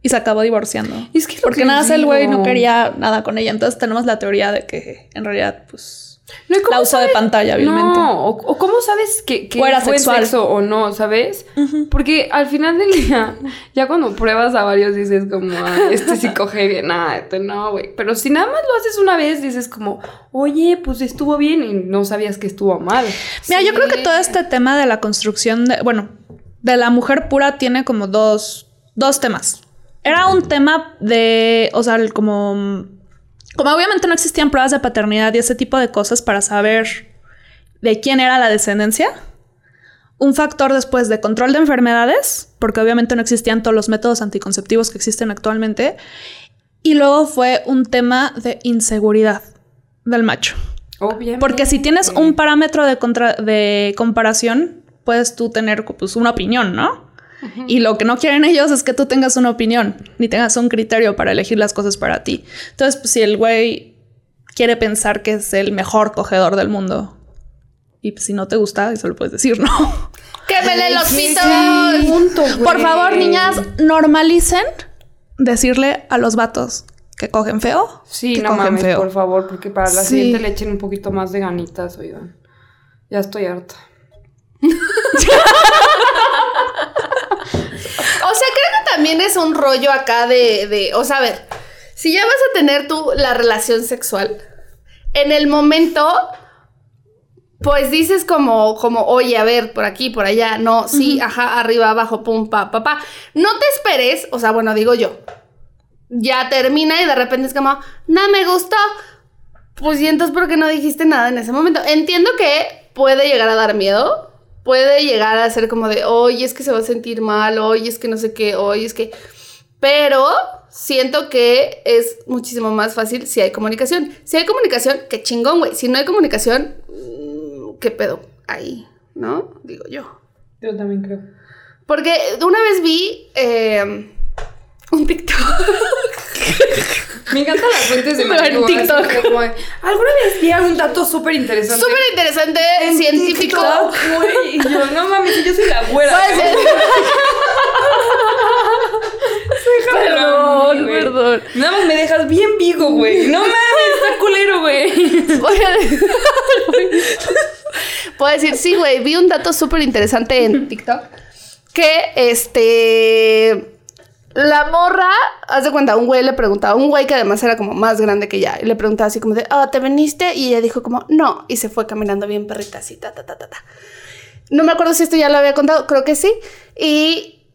[SPEAKER 3] y se acabó divorciando.
[SPEAKER 2] Es que lo
[SPEAKER 3] Porque
[SPEAKER 2] que
[SPEAKER 3] nada más el güey no quería nada con ella. Entonces tenemos la teoría de que en realidad, pues,
[SPEAKER 2] No, ¿y cómo
[SPEAKER 3] la usa de pantalla, hábilmente.
[SPEAKER 2] No, o, o cómo sabes que, que
[SPEAKER 3] O era
[SPEAKER 2] fue
[SPEAKER 3] sexual.
[SPEAKER 2] sexo o no, ¿sabes? Porque al final del día, ya cuando pruebas a varios dices como, ah, este sí [LAUGHS] coge bien, ah, este no, güey. Pero si nada más lo haces una vez, dices como, oye, pues estuvo bien y no sabías que estuvo mal.
[SPEAKER 3] Mira, yo creo que todo este tema de la construcción de, bueno, de la mujer pura tiene como dos, dos temas. Era un tema de, o sea, el como, como obviamente no existían pruebas de paternidad y ese tipo de cosas para saber de quién era la descendencia. Un factor después de control de enfermedades, porque obviamente no existían todos los métodos anticonceptivos que existen actualmente. Y luego fue un tema de inseguridad del macho.
[SPEAKER 2] Obviamente.
[SPEAKER 3] Porque si tienes un parámetro de, contra- de comparación, puedes tú tener pues, una opinión, ¿no? Y lo que no quieren ellos es que tú tengas una opinión, ni tengas un criterio para elegir las cosas para ti. Entonces, pues, si el güey quiere pensar que es el mejor cogedor del mundo, y pues, si no te gusta, eso lo puedes decir, [LAUGHS] ¿no?
[SPEAKER 1] ¡Quémele los pitos!
[SPEAKER 2] sí, punto.
[SPEAKER 3] Por favor, niñas, normalicen decirle a los vatos que cogen feo.
[SPEAKER 2] Sí,
[SPEAKER 3] que
[SPEAKER 2] no
[SPEAKER 3] cogen
[SPEAKER 2] mames,
[SPEAKER 3] feo.
[SPEAKER 2] por favor, porque para la
[SPEAKER 3] Sí.
[SPEAKER 2] siguiente le echen un poquito más de ganitas, oigan. Ya estoy harta. [LAUGHS]
[SPEAKER 1] O sea, creo que también es un rollo acá de, de, o sea, a ver, si ya vas a tener tú la relación sexual, en el momento, pues dices como, como, oye, a ver, por aquí, por allá, no, sí, ajá, arriba, abajo, pum, pa, pa, pa. No te esperes, o sea, bueno, digo yo, ya termina y de repente es como, no me gustó. Pues y entonces, ¿por qué no dijiste nada en ese momento? Entiendo que puede llegar a dar miedo. Puede llegar a ser como de, oye, es que se va a sentir mal, oye, es que no sé qué, oye, es que... Pero siento que es muchísimo más fácil si hay comunicación. Si hay comunicación, qué chingón, güey. Si no hay comunicación, mm, ¿qué pedo? Ahí, ¿no? Digo yo.
[SPEAKER 2] Yo también creo.
[SPEAKER 1] Porque una vez vi eh, un TikTok. [LAUGHS]
[SPEAKER 2] Me encantan las fuentes de [LAUGHS]
[SPEAKER 1] Pero en TikTok.
[SPEAKER 2] como Alguna vez vi un dato súper interesante.
[SPEAKER 1] Súper interesante,
[SPEAKER 2] en
[SPEAKER 1] científico.
[SPEAKER 2] TikTok, güey. Y yo, no mames, yo soy la güera. [LAUGHS] Déjame
[SPEAKER 1] Perdón,
[SPEAKER 2] güey.
[SPEAKER 1] perdón.
[SPEAKER 2] Nada más me dejas bien vigo, güey. No mames, está culero, güey.
[SPEAKER 1] Voy a- Puedo decir, sí, güey, vi un dato súper interesante en TikTok. Que este. La morra, haz de cuenta, un güey le preguntaba, un güey que además era como más grande que ella, y le preguntaba así como de, ah, ¿te veniste? Y ella dijo como, no, y se fue caminando bien perrita así, ta, ta, ta, ta, ta. No me acuerdo si esto ya lo había contado, creo que sí. Y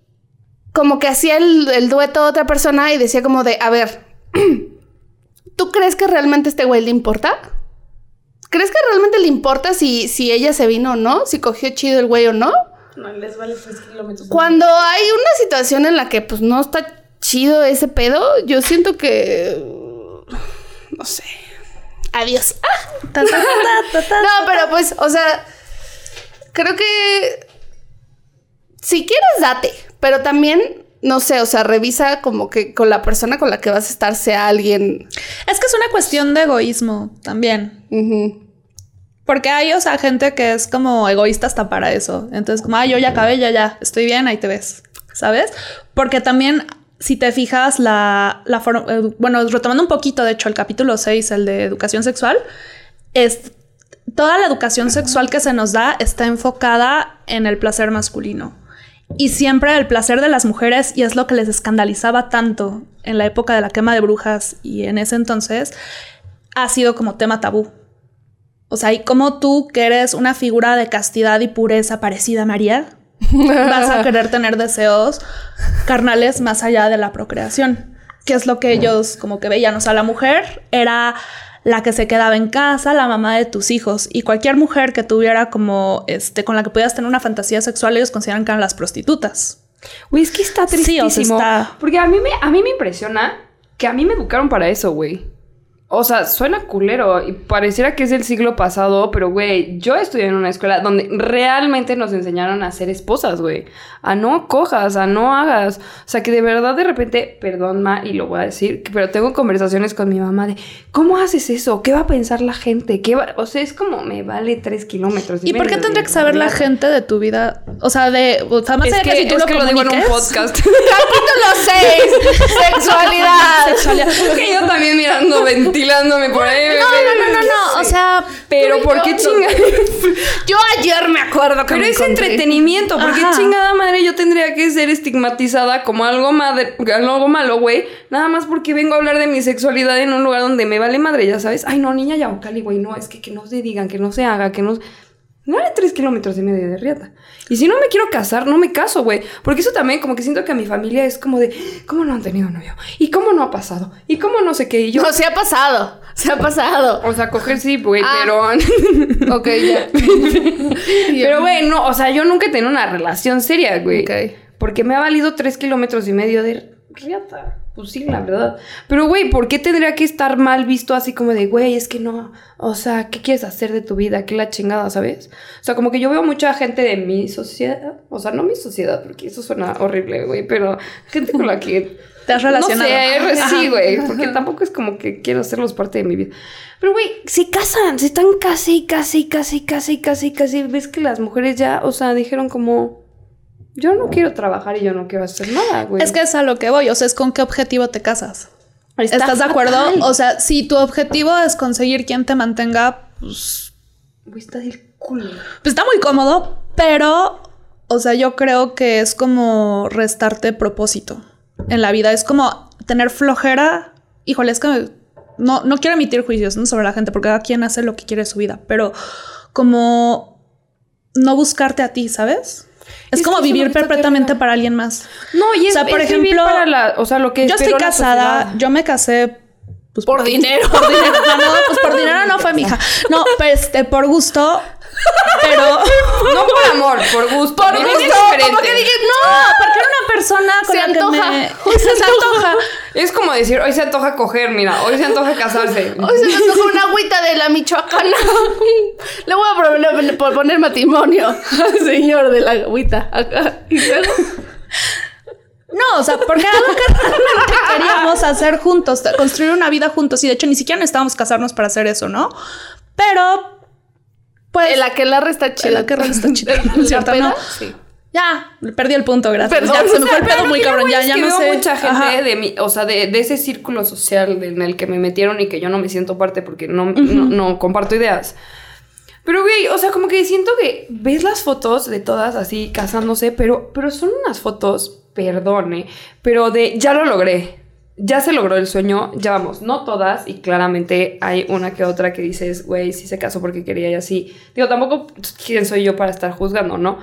[SPEAKER 1] como que hacía el, el dueto a otra persona y decía como de, a ver, [CLEARS THROAT] ¿tú crees que realmente a este güey le importa? ¿Crees que realmente le importa si, si ella se vino o no? ¿Si cogió chido el güey o no?
[SPEAKER 2] No, les vale 3 kilómetros.
[SPEAKER 1] Cuando hay una situación en la que pues no está chido ese pedo, yo siento que... No sé. Adiós. ¡Ah!
[SPEAKER 3] Ta, ta, ta.
[SPEAKER 1] No, pero pues, o sea, creo que si quieres, date, pero también, no sé, o sea, revisa como que con la persona con la que vas a estar sea alguien.
[SPEAKER 3] Es que es una cuestión de egoísmo también.
[SPEAKER 1] Ujú.
[SPEAKER 3] Porque hay, o sea, gente que es como egoísta hasta para eso. Entonces, como, ah, yo ya acabé, ya, ya, estoy bien, ahí te ves. ¿Sabes? Porque también, si te fijas, la, la forma, eh, bueno, retomando un poquito, de hecho, el capítulo 6, el de educación sexual, es toda la educación sexual que se nos da está enfocada en el placer masculino. Y siempre el placer de las mujeres, y es lo que les escandalizaba tanto en la época de la quema de brujas y en ese entonces, ha sido como tema tabú. O sea, y como tú, que eres una figura de castidad y pureza parecida a María, vas a querer tener deseos carnales más allá de la procreación. Que es lo que ellos como que veían. O sea, la mujer era la que se quedaba en casa, la mamá de tus hijos. Y cualquier mujer que tuviera como, este, con la que pudieras tener una fantasía sexual, ellos consideran que eran las prostitutas.
[SPEAKER 2] Güey, es que está
[SPEAKER 3] Sí, o sea,
[SPEAKER 2] tristísimo.
[SPEAKER 3] está-
[SPEAKER 2] Porque a mí, me, a mí me impresiona que a mí me educaron para eso, güey. O sea, suena culero y pareciera que es del siglo pasado, pero güey, yo estudié en una escuela donde realmente nos enseñaron a ser esposas, güey. A no cojas, a no hagas. O sea, que de verdad de repente, perdón, ma, y lo voy a decir, pero tengo conversaciones con mi mamá de, ¿cómo haces eso? ¿Qué va a pensar la gente? ¿Qué va? O sea, es como, me vale tres kilómetros.
[SPEAKER 3] ¿Y por qué tendría que saber la gente de tu vida? O sea, de... O sea, más
[SPEAKER 2] Es
[SPEAKER 3] allá
[SPEAKER 2] que,
[SPEAKER 3] de si tú
[SPEAKER 2] es
[SPEAKER 3] lo
[SPEAKER 2] que lo digo en un podcast. [LAUGHS]
[SPEAKER 1] Capítulo 6. [LAUGHS] Sexualidad.
[SPEAKER 3] Sexualidad.
[SPEAKER 2] que yo también mirando, [LAUGHS] ventilándome por ahí.
[SPEAKER 3] No, no, no, no, no. O sea,
[SPEAKER 2] Pero ¿por qué
[SPEAKER 1] no.
[SPEAKER 2] chinga? [LAUGHS]
[SPEAKER 1] Yo ayer me acuerdo que
[SPEAKER 2] Pero es entretenimiento, porque
[SPEAKER 3] Ajá.
[SPEAKER 2] chingada madre yo tendría que ser estigmatizada como algo, madre, algo malo, güey. Nada más porque vengo a hablar de mi sexualidad en un lugar donde me vale madre, ya sabes. Ay, no, niña ya, Cali, güey, no, es que que no se digan, que no se haga, que no... No haré tres kilómetros y medio de riata. Y si no me quiero casar, no me caso, güey. Porque eso también, como que siento que a mi familia es como de, ¿cómo no han tenido novio? ¿Y cómo no ha pasado? ¿Y cómo no sé qué? Y yo,
[SPEAKER 1] No, se ha pasado. Se ha pasado.
[SPEAKER 2] o sea, coger sí, güey,
[SPEAKER 1] Ah.
[SPEAKER 2] pero... [LAUGHS]
[SPEAKER 1] Ok, ya. [LAUGHS]
[SPEAKER 2] Pero, güey, no, o sea, yo nunca he tenido una relación seria, güey.
[SPEAKER 1] Ok.
[SPEAKER 2] Porque me ha valido tres kilómetros y medio de riata. Pues sí, la verdad. Pero, güey, ¿por qué tendría que estar mal visto así como de, güey, es que no, o sea, ¿qué quieres hacer de tu vida? ¿Qué la chingada, sabes? O sea, como que yo veo mucha gente de mi sociedad, o sea, no mi sociedad, porque eso suena horrible, güey, pero gente con la que
[SPEAKER 3] te has relacionado.
[SPEAKER 2] no sé, sí, güey, porque tampoco es como que quiero hacerlos parte de mi vida. Pero, güey, se casan, se están casi, casi, casi, casi, casi, casi. Ves que las mujeres ya, o sea, dijeron como, yo no quiero trabajar y yo no quiero hacer nada, güey.
[SPEAKER 3] Es que es a lo que voy. O sea, es con qué objetivo te casas.
[SPEAKER 2] Está
[SPEAKER 3] ¿Estás de acuerdo? O sea, si tu objetivo es conseguir quien te mantenga, pues,
[SPEAKER 2] Güey, está del culo.
[SPEAKER 3] pues está muy cómodo, pero, o sea, yo creo que es como restarte propósito en la vida. Es como tener flojera. Híjole, es que no, no quiero emitir juicios ¿no? sobre la gente porque cada quien hace lo que quiere de su vida, pero como no buscarte a ti, ¿sabes? Es, como vivir perpetuamente
[SPEAKER 2] terrible.
[SPEAKER 3] para alguien más.
[SPEAKER 2] No, y
[SPEAKER 3] O
[SPEAKER 2] es,
[SPEAKER 3] sea, por
[SPEAKER 2] es
[SPEAKER 3] ejemplo,
[SPEAKER 2] para la, o sea, lo que
[SPEAKER 3] Yo estoy casada, yo me casé pues,
[SPEAKER 1] Por dinero.
[SPEAKER 3] Por dinero, no, no, pues por [LAUGHS] dinero no fue mi hija. No, pues este, por gusto, pero
[SPEAKER 2] No por [LAUGHS] amor, por gusto.
[SPEAKER 1] Por gusto, como que dije,
[SPEAKER 3] no, porque era una persona con
[SPEAKER 1] Se
[SPEAKER 3] la
[SPEAKER 1] antoja.
[SPEAKER 3] que me [LAUGHS] se antoja.
[SPEAKER 2] Es como decir, hoy se antoja coger, mira, hoy se antoja casarse.
[SPEAKER 1] Hoy se me antoja una agüita de la Michoacana. Le voy a proponer matrimonio al señor de la agüita. Acá. Y luego,
[SPEAKER 3] No, o sea, porque era algo [LAUGHS] que realmente queríamos hacer juntos, construir una vida juntos. Y de hecho, ni siquiera necesitábamos casarnos para hacer eso, ¿no? Pero, pues.
[SPEAKER 1] el aquelarre está chido.
[SPEAKER 3] El aquelarre está chido,
[SPEAKER 1] ¿La
[SPEAKER 3] ¿cierto,
[SPEAKER 1] peda?
[SPEAKER 3] no?
[SPEAKER 1] Sí.
[SPEAKER 3] Ya, perdí el punto, gracias.
[SPEAKER 1] Perdón,
[SPEAKER 3] ya, se me fue el pedo
[SPEAKER 2] lo
[SPEAKER 3] muy cabrón. Ya,
[SPEAKER 2] es
[SPEAKER 3] ya no sé.
[SPEAKER 2] mucha gente
[SPEAKER 3] Ajá.
[SPEAKER 2] de mi, o sea, de, de ese círculo social en el que me metieron y que yo no me siento parte porque no, no, no comparto ideas. Pero, güey, o sea, como que siento que ves las fotos de todas así casándose, pero, pero son unas fotos, perdone, pero de ya lo logré. Ya se logró el sueño, ya vamos, no todas, y claramente hay una que otra que dices, güey, sí se casó porque quería y así. Digo, tampoco, ¿quién soy yo para estar juzgando, no?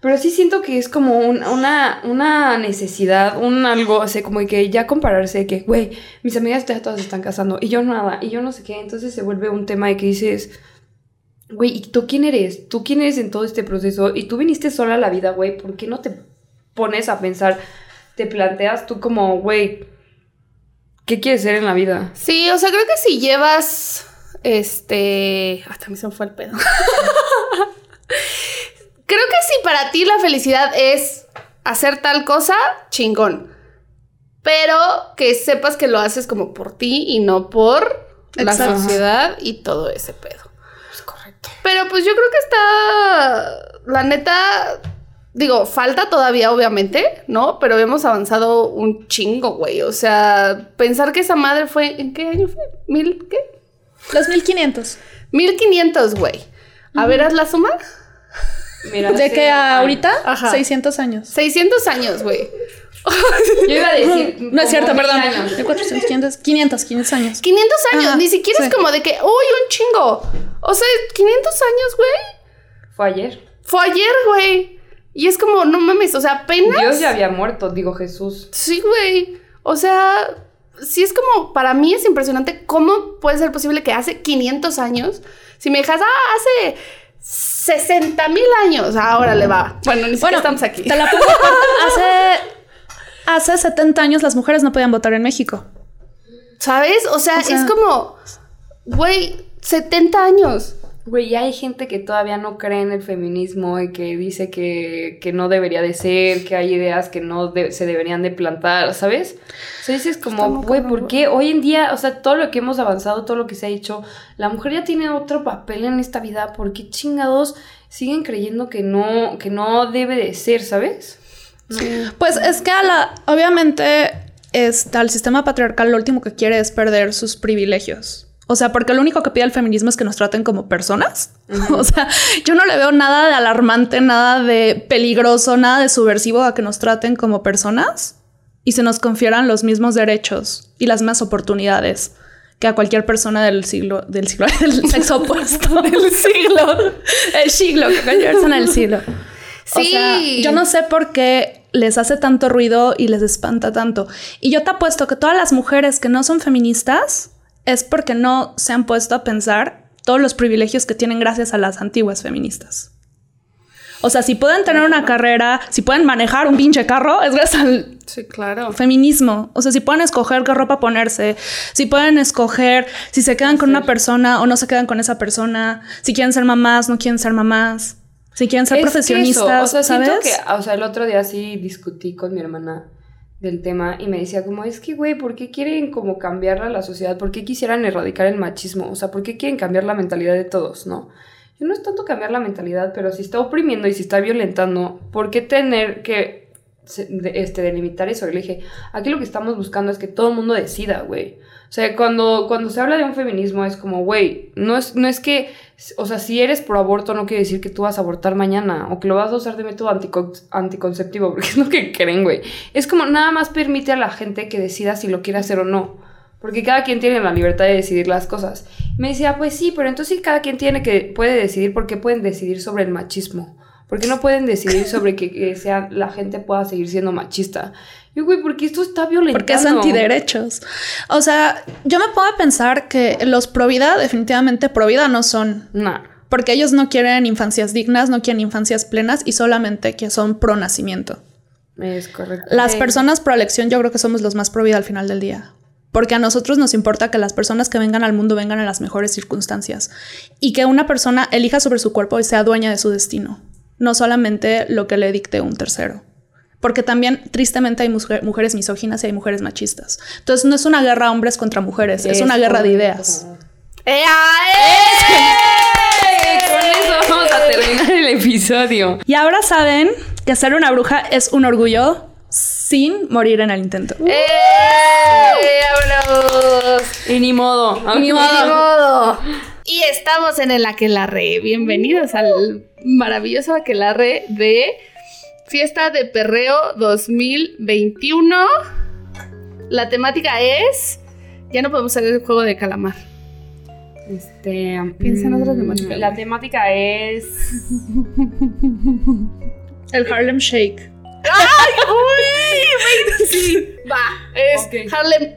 [SPEAKER 2] Pero sí siento que es como un- una, una necesidad, un algo, o sea, como que ya compararse, que, güey, mis amigas todas están casando y yo nada, y yo no sé qué, entonces se vuelve un tema de que dices, güey, ¿y tú quién eres? ¿Tú quién eres en todo este proceso? Y tú viniste sola a la vida, güey, ¿por qué no te pones a pensar, te planteas tú como, güey, ¿qué quieres ser en la vida?
[SPEAKER 1] Sí, o sea, creo que si llevas. Este. Hasta mí se me fue el pedo. [LAUGHS] creo que si para ti la felicidad es hacer tal cosa, chingón. Pero que sepas que lo haces como por ti y no por la sociedad y todo ese pedo.
[SPEAKER 2] Es correcto.
[SPEAKER 1] Pero pues yo creo que está. La neta. Digo, falta todavía, obviamente, ¿no? Pero hemos avanzado un chingo, güey. O sea, pensar que esa madre fue. ¿En qué año fue? ¿Mil qué?
[SPEAKER 3] Los 1500.
[SPEAKER 1] 1500, güey. A ver, haz la suma.
[SPEAKER 2] Mira,
[SPEAKER 3] De que ahorita,
[SPEAKER 1] Ajá.
[SPEAKER 3] 600 años.
[SPEAKER 1] 600 años, güey.
[SPEAKER 2] Yo iba a decir. [LAUGHS]
[SPEAKER 3] No es cierto, perdón.
[SPEAKER 2] años.
[SPEAKER 3] 1400, 500, 500, 500 años.
[SPEAKER 1] 500 años.
[SPEAKER 3] Ajá,
[SPEAKER 1] Ni siquiera es
[SPEAKER 3] sí.
[SPEAKER 1] como de que, uy, un chingo. O sea, 500 años, güey.
[SPEAKER 2] Fue ayer.
[SPEAKER 1] Fue ayer, güey. Y es como, no mames, o sea, apenas.
[SPEAKER 2] Dios ya había muerto, digo Jesús.
[SPEAKER 1] Sí, güey. O sea, sí es como, para mí es impresionante cómo puede ser posible que hace 500 años, si me dejas, ah, hace 60 mil años, ahora le va. Bueno, ni siquiera
[SPEAKER 3] Bueno,
[SPEAKER 1] estamos aquí.
[SPEAKER 3] Te la pongo [LAUGHS] corta. hace, hace 70 años las mujeres no podían votar en México.
[SPEAKER 1] ¿Sabes? O sea,
[SPEAKER 3] O sea-
[SPEAKER 1] es como, güey, 70 años.
[SPEAKER 2] Güey, ya hay gente que todavía no cree en el feminismo y que dice que, que no debería de ser, que hay ideas que no de- se deberían de plantar, ¿sabes? O sea, dices
[SPEAKER 1] Está
[SPEAKER 2] como, güey, ¿por qué hoy en día, o sea, todo lo que hemos avanzado, todo lo que se ha hecho, la mujer ya tiene otro papel en esta vida? ¿Por qué chingados siguen creyendo que no, que no debe de ser, ¿sabes?
[SPEAKER 3] Pues es que a la, obviamente está, el sistema patriarcal lo último que quiere es perder sus privilegios. O sea, porque lo único que pide el feminismo es que nos traten como personas. [LAUGHS] O sea, yo no le veo nada de alarmante, nada de peligroso, nada de subversivo a que nos traten como personas y se nos confieran los mismos derechos y las mismas oportunidades que a cualquier persona del siglo, del siglo, [LAUGHS] del sexo opuesto. [LAUGHS] del siglo. El siglo, que cualquier persona del siglo. O
[SPEAKER 1] Sí.
[SPEAKER 3] sea, yo no sé por qué les hace tanto ruido y les espanta tanto. Y yo te apuesto que todas las mujeres que no son feministas es porque no se han puesto a pensar todos los privilegios que tienen gracias a las antiguas feministas. O sea, si pueden tener una carrera, si pueden manejar un pinche carro, es gracias al
[SPEAKER 1] Sí, claro.
[SPEAKER 3] feminismo. O sea, si pueden escoger qué ropa ponerse, si pueden escoger si se quedan con una persona o no se quedan con esa persona, si quieren ser mamás, no quieren ser mamás, si quieren ser
[SPEAKER 2] Es que
[SPEAKER 3] profesionistas,
[SPEAKER 2] eso, o sea,
[SPEAKER 3] ¿sabes?
[SPEAKER 2] siento que, o sea, el otro día sí discutí con mi hermana del tema y me decía como, es que, güey, ¿por qué quieren como cambiar a la sociedad? ¿Por qué quisieran erradicar el machismo? O sea, ¿por qué quieren cambiar la mentalidad de todos, no? Yo no es tanto cambiar la mentalidad, pero si está oprimiendo y si está violentando, ¿por qué tener que este, delimitar eso? Y le dije, aquí lo que estamos buscando es que todo el mundo decida, güey. O sea, cuando, cuando se habla de un feminismo es como, güey, no es, no es que, o sea, si eres pro aborto no quiere decir que tú vas a abortar mañana o que lo vas a usar de método antico- anticonceptivo, [LAUGHS] porque es lo que creen, güey. Es como nada más permite a la gente que decida si lo quiere hacer o no. Porque cada quien tiene la libertad de decidir las cosas. Me decía, pues sí, pero entonces si cada quien tiene que, puede decidir, ¿por qué pueden decidir sobre el machismo? ¿Por qué no pueden decidir sobre que, que sea, la gente pueda seguir siendo machista? Yo, güey, porque esto está violentando.
[SPEAKER 3] Porque es antiderechos. O sea, yo me puedo pensar que los pro vida, definitivamente pro vida no son.
[SPEAKER 2] Nah.
[SPEAKER 3] Porque ellos no quieren infancias dignas, no quieren infancias plenas y solamente que son pro nacimiento.
[SPEAKER 2] Es correcto.
[SPEAKER 3] Las personas pro elección yo creo que somos los más pro vida al final del día. Porque a nosotros nos importa que las personas que vengan al mundo vengan en las mejores circunstancias y que una persona elija sobre su cuerpo y sea dueña de su destino, no solamente lo que le dicte un tercero. Porque también, tristemente, hay mujer- mujeres misóginas y hay mujeres machistas. Entonces, no es una guerra hombres contra mujeres, es, una guerra de ideas.
[SPEAKER 1] ¡Ea,
[SPEAKER 2] ¡Eh! Con eso vamos a terminar el episodio.
[SPEAKER 3] Y ahora saben que ser una bruja es un orgullo sin morir en el intento.
[SPEAKER 1] ¡Eh! ¡Vámonos!
[SPEAKER 2] Y ni modo.
[SPEAKER 3] Ni
[SPEAKER 1] Ni
[SPEAKER 3] modo.
[SPEAKER 1] modo. Y estamos en el Aquelarre. Bienvenidos al maravilloso Aquelarre de Fiesta de Perreo 2021. La temática es. Ya no podemos hacer el juego de calamar.
[SPEAKER 2] Este.
[SPEAKER 1] Piensa en otra
[SPEAKER 2] mm,
[SPEAKER 1] temática,
[SPEAKER 2] La temática es. [LAUGHS]
[SPEAKER 3] El Harlem Shake.
[SPEAKER 1] ¡Uy! [LAUGHS] Sí, va. Es
[SPEAKER 2] Ok.
[SPEAKER 1] Harlem.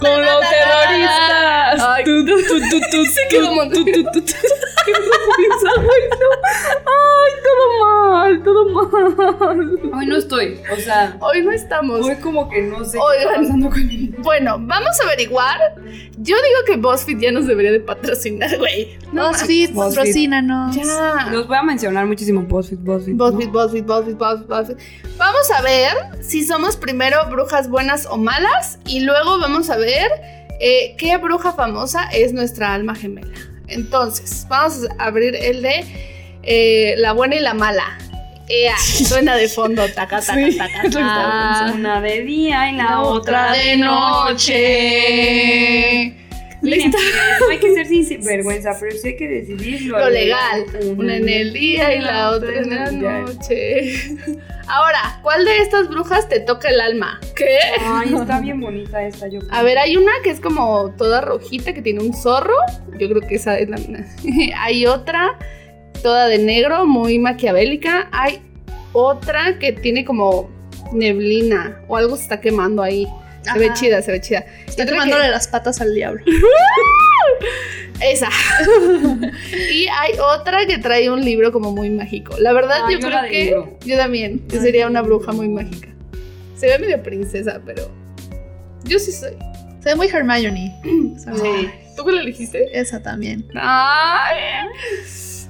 [SPEAKER 3] Con los terroristas.
[SPEAKER 1] Ay,
[SPEAKER 3] tu, tu, tu, tu, [LAUGHS]
[SPEAKER 1] Se quedó
[SPEAKER 3] tu, tu, tu, tu.
[SPEAKER 2] Ay, todo mal, todo mal. Hoy no estoy. O sea,
[SPEAKER 1] Hoy no estamos.
[SPEAKER 2] hoy como que no sé
[SPEAKER 1] Oigan.
[SPEAKER 2] pasando conmigo.
[SPEAKER 1] Bueno, vamos a averiguar. Yo digo que BuzzFeed ya nos debería de patrocinar, güey.
[SPEAKER 3] BuzzFeed,
[SPEAKER 2] BuzzFeed.
[SPEAKER 3] patrocínanos.
[SPEAKER 1] Ya.
[SPEAKER 2] Nos voy a mencionar muchísimo BuzzFeed, BuzzFeed. ¿no?
[SPEAKER 1] BuzzFeed, BuzzFeed, BuzzFeed, BuzzFeed, BuzzFeed. Vamos a ver si somos primero brujas buenas o malas y luego vamos a ver eh, qué bruja famosa es nuestra alma gemela. Entonces, vamos a abrir el de eh, la buena y la mala. Ea, suena de fondo, taca, taca,
[SPEAKER 3] Sí,
[SPEAKER 1] taca,
[SPEAKER 3] pensando.
[SPEAKER 2] Una de día y la,
[SPEAKER 1] La
[SPEAKER 2] otra de noche. No hay que ser [LAUGHS] sin vergüenza, pero sí hay que decidir lo,
[SPEAKER 1] Lo legal. Una en el día y la otra en la noche. [LAUGHS] Ahora, ¿cuál de estas brujas te toca el alma? ¿Qué?
[SPEAKER 2] Ay, [LAUGHS] está bien bonita esta, yo creo.
[SPEAKER 1] A ver, hay una que es como toda rojita, que tiene un zorro. Yo creo que esa es la... hay otra toda de negro, muy maquiavélica. Hay otra que tiene como neblina o algo se está quemando ahí. Se ve chida, se ve chida.
[SPEAKER 3] Está quemándole
[SPEAKER 1] que-
[SPEAKER 3] las patas al diablo. [LAUGHS]
[SPEAKER 1] Esa. [LAUGHS] y hay otra que trae un libro como muy mágico. La verdad, yo
[SPEAKER 2] yo
[SPEAKER 1] creo que
[SPEAKER 2] libro.
[SPEAKER 1] yo también. Yo sería una bruja muy mágica. Se ve medio princesa, pero Yo sí soy.
[SPEAKER 3] Se ve muy Hermione. [CLEARS THROAT]
[SPEAKER 1] Sí. ¿Tú qué le elegiste?
[SPEAKER 3] Esa también.
[SPEAKER 1] Ay.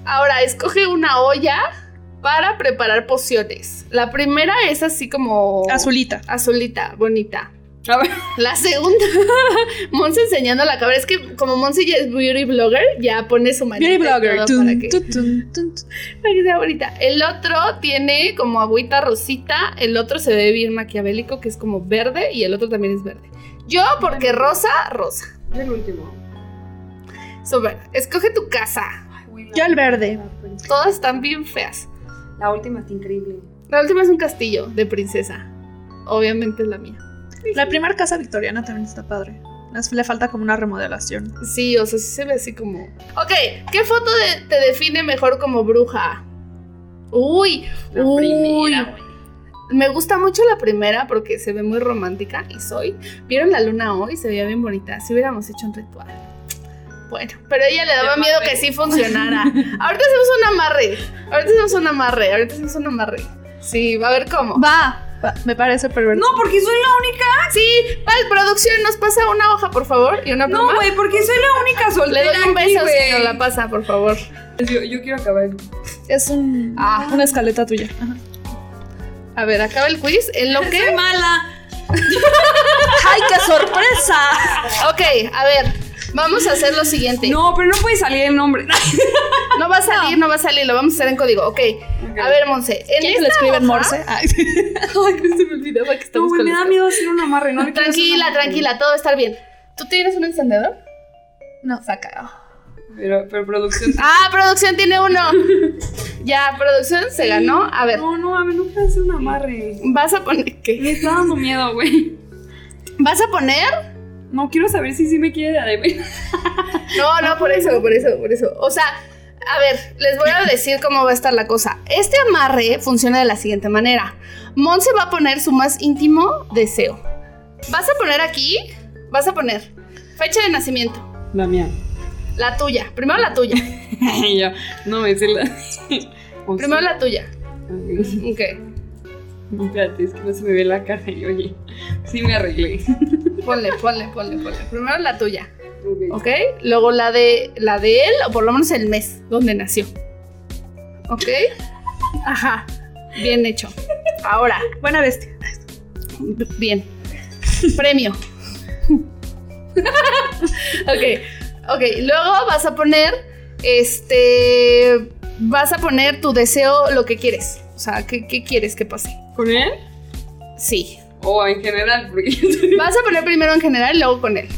[SPEAKER 1] Ahora, escoge una olla para preparar pociones. La primera es así como...
[SPEAKER 3] Azulita.
[SPEAKER 1] Azulita, bonita.
[SPEAKER 2] A ver.
[SPEAKER 1] La segunda, [LAUGHS] Monse enseñando la cámara. Es que como Monse ya es beauty blogger, ya pone su manita
[SPEAKER 3] Beauty blogger. Tun,
[SPEAKER 1] para que,
[SPEAKER 3] tun, tun, tun, tun.
[SPEAKER 1] para que sea bonita. El otro tiene como agüita rosita. El otro se ve bien maquiavélico, que es como verde. Y el otro también es verde. Yo, porque rosa, rosa.
[SPEAKER 2] El último.
[SPEAKER 1] Super. Escoge tu casa.
[SPEAKER 2] Ay,
[SPEAKER 3] Yo el verde.
[SPEAKER 1] Todas están bien feas.
[SPEAKER 2] La última está increíble.
[SPEAKER 1] La última es un castillo de princesa. Obviamente es la mía.
[SPEAKER 3] La primera casa victoriana también está padre. Le falta como una remodelación.
[SPEAKER 1] Sí, o sea, sí se ve así como. Ok, ¿qué foto de- te define mejor como bruja? Uy,
[SPEAKER 2] La
[SPEAKER 1] uy.
[SPEAKER 2] primera, güey.
[SPEAKER 1] Me gusta mucho la primera porque se ve muy romántica y soy. ¿Vieron la luna hoy? Se veía bien bonita. Si hubiéramos hecho un ritual. Bueno, pero a ella le daba miedo que sí funcionara. Ahorita hacemos un amarre. Ahorita hacemos un amarre. Ahorita hacemos un amarre. Sí, va a ver cómo.
[SPEAKER 3] Va, me parece perverso.
[SPEAKER 2] No, porque soy la única.
[SPEAKER 1] Sí, Val, producción, nos pasa una hoja, por favor, y una
[SPEAKER 2] No,
[SPEAKER 1] pluma.
[SPEAKER 2] güey, porque soy la única
[SPEAKER 1] Le
[SPEAKER 2] soltera.
[SPEAKER 1] doy un
[SPEAKER 2] aquí,
[SPEAKER 1] beso si nos la pasa, por favor.
[SPEAKER 2] Yo, yo quiero acabar. el-
[SPEAKER 3] Es un,
[SPEAKER 1] Ah.
[SPEAKER 3] una escaleta tuya. Ajá.
[SPEAKER 1] A ver, acaba el quiz. En lo que.
[SPEAKER 2] Soy mala. [LAUGHS]
[SPEAKER 3] ¡Ay, qué sorpresa!
[SPEAKER 1] Ok, a ver, vamos a hacer lo siguiente. No,
[SPEAKER 2] No, pero no puede salir el nombre. [LAUGHS]
[SPEAKER 1] va a salir, no va a salir, lo vamos a hacer en código. Ok, a ver, Monse. En
[SPEAKER 3] ¿Quién
[SPEAKER 1] esta
[SPEAKER 3] le escribe en Morse? Ay. [LAUGHS]
[SPEAKER 1] Ay, no se me olvidaba que
[SPEAKER 2] No,
[SPEAKER 1] estamos
[SPEAKER 2] güey,
[SPEAKER 1] con
[SPEAKER 2] me da miedo hacer un amarre. No
[SPEAKER 1] Tranquila,
[SPEAKER 2] amarre.
[SPEAKER 1] tranquila, todo va a estar bien. ¿Tú tienes un encendedor?
[SPEAKER 3] No.
[SPEAKER 1] Saca.
[SPEAKER 2] Pero, pero producción. [LAUGHS]
[SPEAKER 1] Ah, producción tiene uno. Ya, producción se ganó. A ver,
[SPEAKER 2] No, no, a ver, no quiero hacer un amarre.
[SPEAKER 1] vas a poner. ¿Qué?
[SPEAKER 2] Me está dando miedo, güey.
[SPEAKER 1] ¿Vas a poner?
[SPEAKER 2] No, quiero saber si sí me quiere de ver.
[SPEAKER 1] No, no, por eso, por eso, por eso. O sea, a ver, les voy a decir cómo va a estar la cosa. Este amarre funciona de la siguiente manera. Monse va a poner su más íntimo deseo. Vas a poner aquí, vas a poner fecha de nacimiento,
[SPEAKER 2] La mía.
[SPEAKER 1] la tuya. Primero la tuya. [LAUGHS]
[SPEAKER 2] ya, no me sé la. O [LAUGHS]
[SPEAKER 1] Primero la tuya.
[SPEAKER 2] Ok.
[SPEAKER 1] Ok.
[SPEAKER 2] Espérate, es que no se me ve la cara y oye, sí me arreglé. [LAUGHS]
[SPEAKER 1] Ponle, ponle, ponle, ponle. Primero la tuya.
[SPEAKER 2] Ok.
[SPEAKER 1] ¿Ok? Luego la de la de él, o por lo menos el mes donde nació. ¿Ok? Ajá. Bien hecho. Ahora,
[SPEAKER 3] Buena bestia.
[SPEAKER 1] Bien. Premio. ok. Ok. Luego vas a poner. Este. Vas a poner tu deseo, lo que quieres. O sea, ¿qué, qué quieres que pase?
[SPEAKER 2] ¿Con él?
[SPEAKER 1] Sí.
[SPEAKER 2] O en general, porque yo [LAUGHS] soy-
[SPEAKER 1] Vas a poner primero en general y luego con él.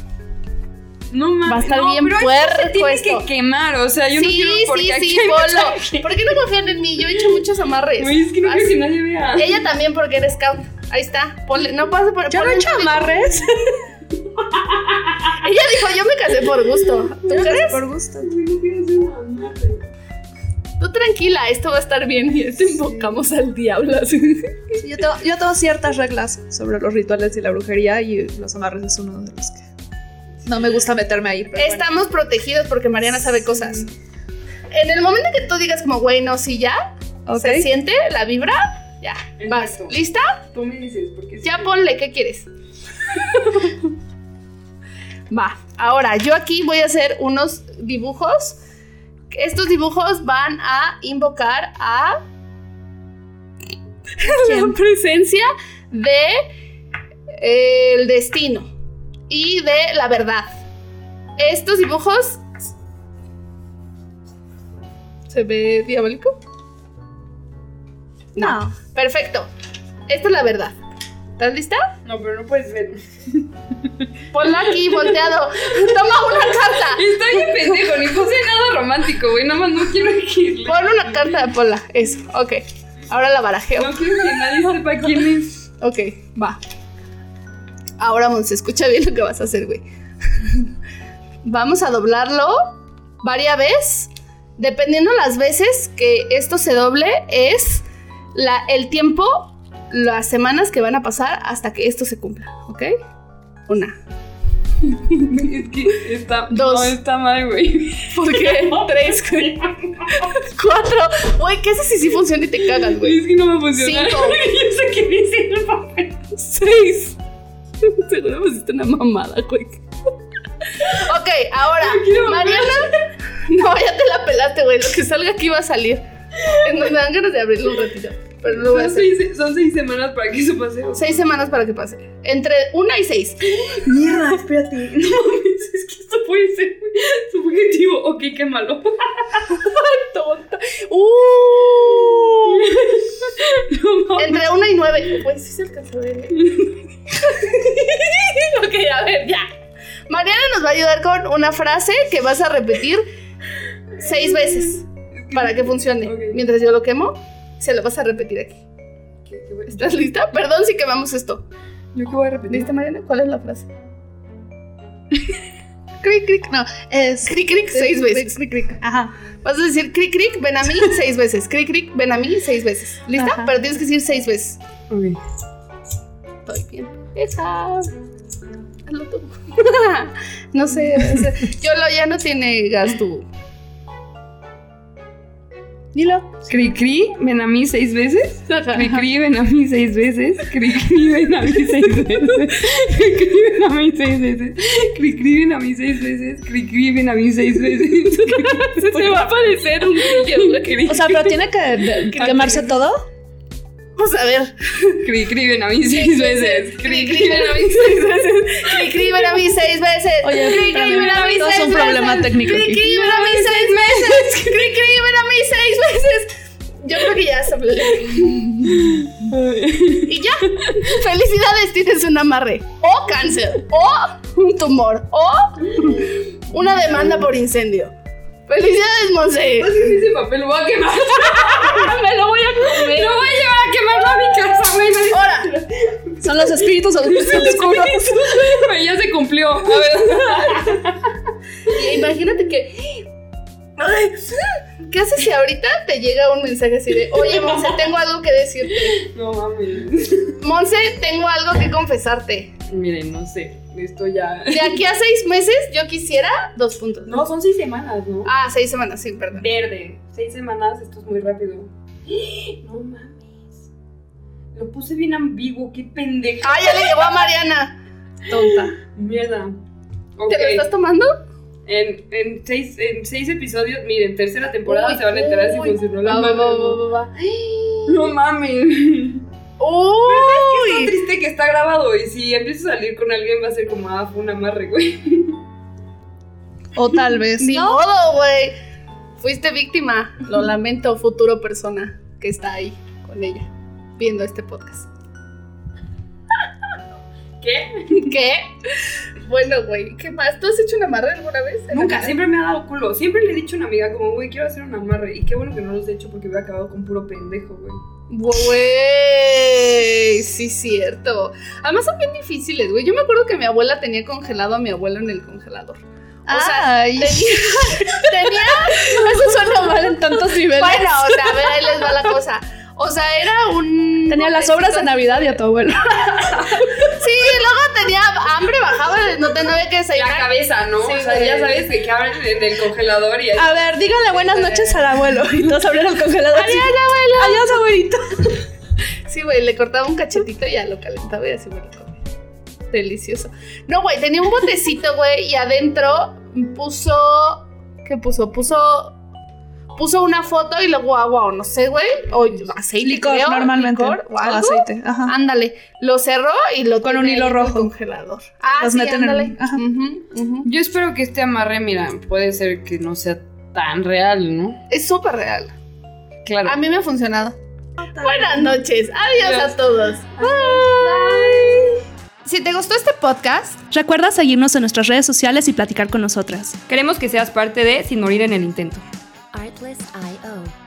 [SPEAKER 2] No mames.
[SPEAKER 1] Va a estar
[SPEAKER 2] no,
[SPEAKER 1] bien
[SPEAKER 2] pero esto
[SPEAKER 1] puerco
[SPEAKER 2] se tiene
[SPEAKER 1] esto.
[SPEAKER 2] que quemar, o sea, yo no
[SPEAKER 1] sí,
[SPEAKER 2] quiero porque
[SPEAKER 1] sí,
[SPEAKER 2] aquí
[SPEAKER 1] sí,
[SPEAKER 2] mucha
[SPEAKER 1] Polo. ¿Por qué no confían en mí? Yo he hecho muchos amarres.
[SPEAKER 2] Güey, es que no quiero
[SPEAKER 1] Así.
[SPEAKER 2] que nadie vea.
[SPEAKER 1] Ella también porque eres scout. Ahí está. Ponle, no pasa por
[SPEAKER 3] Yo no he hecho amarres.
[SPEAKER 1] Ella dijo, yo me casé por gusto. ¿Tú crees?
[SPEAKER 3] Por gusto.
[SPEAKER 2] Güey, no quiero hacer un amarre.
[SPEAKER 1] Tú tranquila, esto va a estar bien y te invocamos al diablo. así.
[SPEAKER 3] Sí, [LAUGHS] Yo tengo, yo tengo ciertas reglas sobre los rituales y la brujería y los amarres es uno de los que no me gusta meterme ahí. Pero bueno.
[SPEAKER 1] Estamos protegidos porque Mariana sabe cosas. En el momento que tú digas como, güey, no, sí, ya, se siente la vibra, ya, vas.
[SPEAKER 2] Exacto.
[SPEAKER 1] ¿Lista?
[SPEAKER 2] Tú me dices, porque
[SPEAKER 1] Ya
[SPEAKER 2] sí.
[SPEAKER 1] ponle, ¿qué quieres? [LAUGHS] Va, ahora yo aquí voy a hacer unos dibujos. Estos dibujos van a invocar a [LAUGHS] la presencia de eh, el destino y de la verdad. Estos dibujos ¿Se ve diabólico?
[SPEAKER 3] No.
[SPEAKER 1] Perfecto. Esta es la verdad. ¿Estás lista?
[SPEAKER 2] No, pero no puedes ver. [LAUGHS]
[SPEAKER 1] Ponla aquí, volteado. Toma una carta.
[SPEAKER 2] Está bien pendejo, ni puse nada romántico, güey. Nada más no quiero que.
[SPEAKER 1] Pon una carta de Pola. Eso, ok. Ahora la barajeo.
[SPEAKER 2] No quiero que nadie sepa quién es.
[SPEAKER 1] Ok, va. Ahora, Monse, escucha bien lo que vas a hacer, güey. Vamos a doblarlo varias veces. Dependiendo las veces que esto se doble, es la, el tiempo, las semanas que van a pasar hasta que esto se cumpla, ¿ok? Una. [LAUGHS]
[SPEAKER 2] Es que está.
[SPEAKER 1] Dos.
[SPEAKER 2] No, está mal, güey. [LAUGHS]
[SPEAKER 1] ¿Por qué? [LAUGHS] Tres, güey. Cuatro. Güey, ¿qué haces si sí funciona y te cagas, güey?
[SPEAKER 2] Es que no me funciona.
[SPEAKER 1] Cinco.
[SPEAKER 2] Yo sé que dice el papel.
[SPEAKER 1] Seis. Seguro pusiste una mamada, güey. ok, ahora, Mariana. No, ya te la pelaste, güey. Lo que salga aquí va a salir. Me dan ganas de abrirlo un ratito. Pero no lo voy a
[SPEAKER 2] Son
[SPEAKER 1] hacer.
[SPEAKER 2] seis, son seis semanas para que eso pase.
[SPEAKER 1] Seis semanas para que pase. Entre una y seis.
[SPEAKER 3] Mierda, espérate. [LAUGHS]
[SPEAKER 2] No mames, es que esto puede ser subjetivo. Ok, qué malo. [LAUGHS]
[SPEAKER 1] Tonta. ¡Uh! [LAUGHS]
[SPEAKER 2] No.
[SPEAKER 1] Entre una y nueve. Pues sí se alcanzó a ver. ¿eh? ok, a ver, ya. Mariana nos va a ayudar con una frase que vas a repetir seis veces para que funcione. Mientras yo lo quemo, se lo vas a repetir aquí.
[SPEAKER 2] ¿Qué- qué voy-
[SPEAKER 1] ¿Estás lista? Perdón si quemamos esto.
[SPEAKER 2] ¿Yo qué voy a repetir?
[SPEAKER 1] ¿Lista, Mariana? ¿Cuál es la frase?
[SPEAKER 3] Cric, cric. No, es.
[SPEAKER 1] Cric, cric, seis veces.
[SPEAKER 3] Cric, cric. Ajá.
[SPEAKER 1] Vas a decir cric, cric, ven a mí seis veces. Cric, cric, ven a mí seis veces. ¿Lista?
[SPEAKER 3] Ajá.
[SPEAKER 1] Pero tienes que decir seis veces.
[SPEAKER 2] Ok.
[SPEAKER 1] Estoy bien. Esa. Hazlo tú. [LAUGHS] no sé. o sea, Yolo ya no tiene gas tú.
[SPEAKER 3] Dilo.
[SPEAKER 2] Cri cri, ven a mí seis veces. Cri cri, ven a mí seis veces. Cri cri, ven a mí seis veces. Cri cri, ven a mí seis veces. Cri cri, ven a mí seis veces. Cri cri, ven a mí seis veces. [LAUGHS]
[SPEAKER 1] Se va a parecer un niño.
[SPEAKER 3] O sea, pero tiene que [LAUGHS] quemarse todo.
[SPEAKER 1] Vamos a ver.
[SPEAKER 2] Cri cri, ven a mí seis veces.
[SPEAKER 1] Cri, cri, ven a mí seis veces. Cri, cri, ven a mí seis veces.
[SPEAKER 3] Oye,
[SPEAKER 1] cri, cri, ven a mí
[SPEAKER 3] todo es
[SPEAKER 1] seis
[SPEAKER 3] un problema
[SPEAKER 1] veces.
[SPEAKER 3] técnico
[SPEAKER 1] Cri, cri, ven a mí seis veces. Cri, cri, ven a mí seis veces. Yo creo que ya se Y ya. Felicidades, tienes un amarre. O cáncer. O un tumor. O una demanda por incendio. Felicidades, Monse.
[SPEAKER 2] Ese papel lo voy a quemar. [LAUGHS]
[SPEAKER 1] Me lo voy a comer.
[SPEAKER 2] Lo voy a llevar a quemarlo a mi casa, güey.
[SPEAKER 1] Ahora,
[SPEAKER 3] Son los espíritus oscuros.
[SPEAKER 2] Güey, ya se cumplió. A ver.
[SPEAKER 1] y imagínate que. Ay, ¿Qué haces si ahorita te llega un mensaje así de, oye, Monse, tengo algo que decirte?
[SPEAKER 2] No mames.
[SPEAKER 1] Monse, tengo algo que confesarte.
[SPEAKER 2] Miren, no sé. Esto ya.
[SPEAKER 1] De aquí a seis meses, yo quisiera dos puntos.
[SPEAKER 2] No, son seis semanas, ¿no?
[SPEAKER 1] Ah, seis semanas, sí, perdón.
[SPEAKER 2] Verde. Seis semanas, esto es muy rápido. [GASPS] No mames. Lo puse bien ambiguo, qué pendeja.
[SPEAKER 1] Ah, ya le llegó a Mariana. Tonta.
[SPEAKER 2] Mierda.
[SPEAKER 1] ¿Te lo estás tomando?
[SPEAKER 2] En, en, seis, en seis episodios, miren, tercera temporada
[SPEAKER 1] Uy,
[SPEAKER 2] se van a enterar si
[SPEAKER 1] uy.
[SPEAKER 2] funcionó la
[SPEAKER 1] Va, va, va, va. [GASPS]
[SPEAKER 2] No mames.
[SPEAKER 1] Uy.
[SPEAKER 2] Qué triste que está grabado y si empiezo a salir con alguien va a ser como, ah, fue un amarre, güey. [LAUGHS]
[SPEAKER 3] O tal vez.
[SPEAKER 1] Ni
[SPEAKER 3] ¿no?
[SPEAKER 1] modo, güey. Fuiste víctima. Lo lamento, futuro persona que está ahí con ella viendo este podcast.
[SPEAKER 2] ¿Qué?
[SPEAKER 1] ¿Qué? Bueno, güey, ¿qué más? ¿Tú has hecho un amarre alguna vez? la
[SPEAKER 2] Nunca, siempre me ha dado culo. Siempre le he dicho a una amiga como, güey, quiero hacer un amarre. Y qué bueno que no los he hecho porque hubiera acabado con puro pendejo, güey.
[SPEAKER 1] Güey, sí, cierto. Además son bien difíciles, güey. Yo me acuerdo que mi abuela tenía congelado a mi abuelo en el congelador. O sea,
[SPEAKER 3] Ay.
[SPEAKER 1] tenía, tenía [LAUGHS]
[SPEAKER 3] Eso suena mal en tantos niveles.
[SPEAKER 1] Bueno, o sea, a ver, ahí les va la cosa. O sea, era un.
[SPEAKER 3] Tenía las obras de Navidad y a tu abuelo. [LAUGHS]
[SPEAKER 1] Sí, luego tenía hambre, bajaba, no tenía que
[SPEAKER 2] La
[SPEAKER 1] desayunar.
[SPEAKER 2] cabeza, ¿no?
[SPEAKER 1] Sí,
[SPEAKER 2] o sea, ya sabes que, que abren en el congelador y
[SPEAKER 3] A ver, díganle buenas noches al abuelo. Y todos abrieron el congelador.
[SPEAKER 1] Adiós, abuelo.
[SPEAKER 3] Adiós, abuelito.
[SPEAKER 1] Sí, güey, le cortaba un cachetito y ya lo calentaba y así me lo comía. Delicioso. No, güey, tenía un botecito, güey, y adentro puso. ¿Qué puso? Puso. Puso una foto y luego agua o no sé, güey. O aceite.
[SPEAKER 3] Licor,
[SPEAKER 1] creo,
[SPEAKER 3] normalmente.
[SPEAKER 1] licor o algo.
[SPEAKER 3] aceite. Ajá.
[SPEAKER 1] Ándale, lo cerró y lo
[SPEAKER 3] Con un hilo
[SPEAKER 1] ahí en el
[SPEAKER 3] rojo.
[SPEAKER 1] congelador. Ah,
[SPEAKER 3] Los
[SPEAKER 1] sí,
[SPEAKER 3] meten en-
[SPEAKER 1] ándale.
[SPEAKER 2] Yo espero que este amarre, mira, puede ser que no sea tan real, ¿no?
[SPEAKER 1] Es súper real.
[SPEAKER 2] Claro.
[SPEAKER 1] A mí me ha funcionado. Buenas noches. Adiós
[SPEAKER 2] Adiós.
[SPEAKER 1] a todos. Bye. Si te gustó este podcast,
[SPEAKER 3] Recuerda seguirnos en nuestras redes sociales y platicar con nosotras.
[SPEAKER 2] Queremos que seas parte de Sin Morir en el Intento.
[SPEAKER 4] Artlist.io.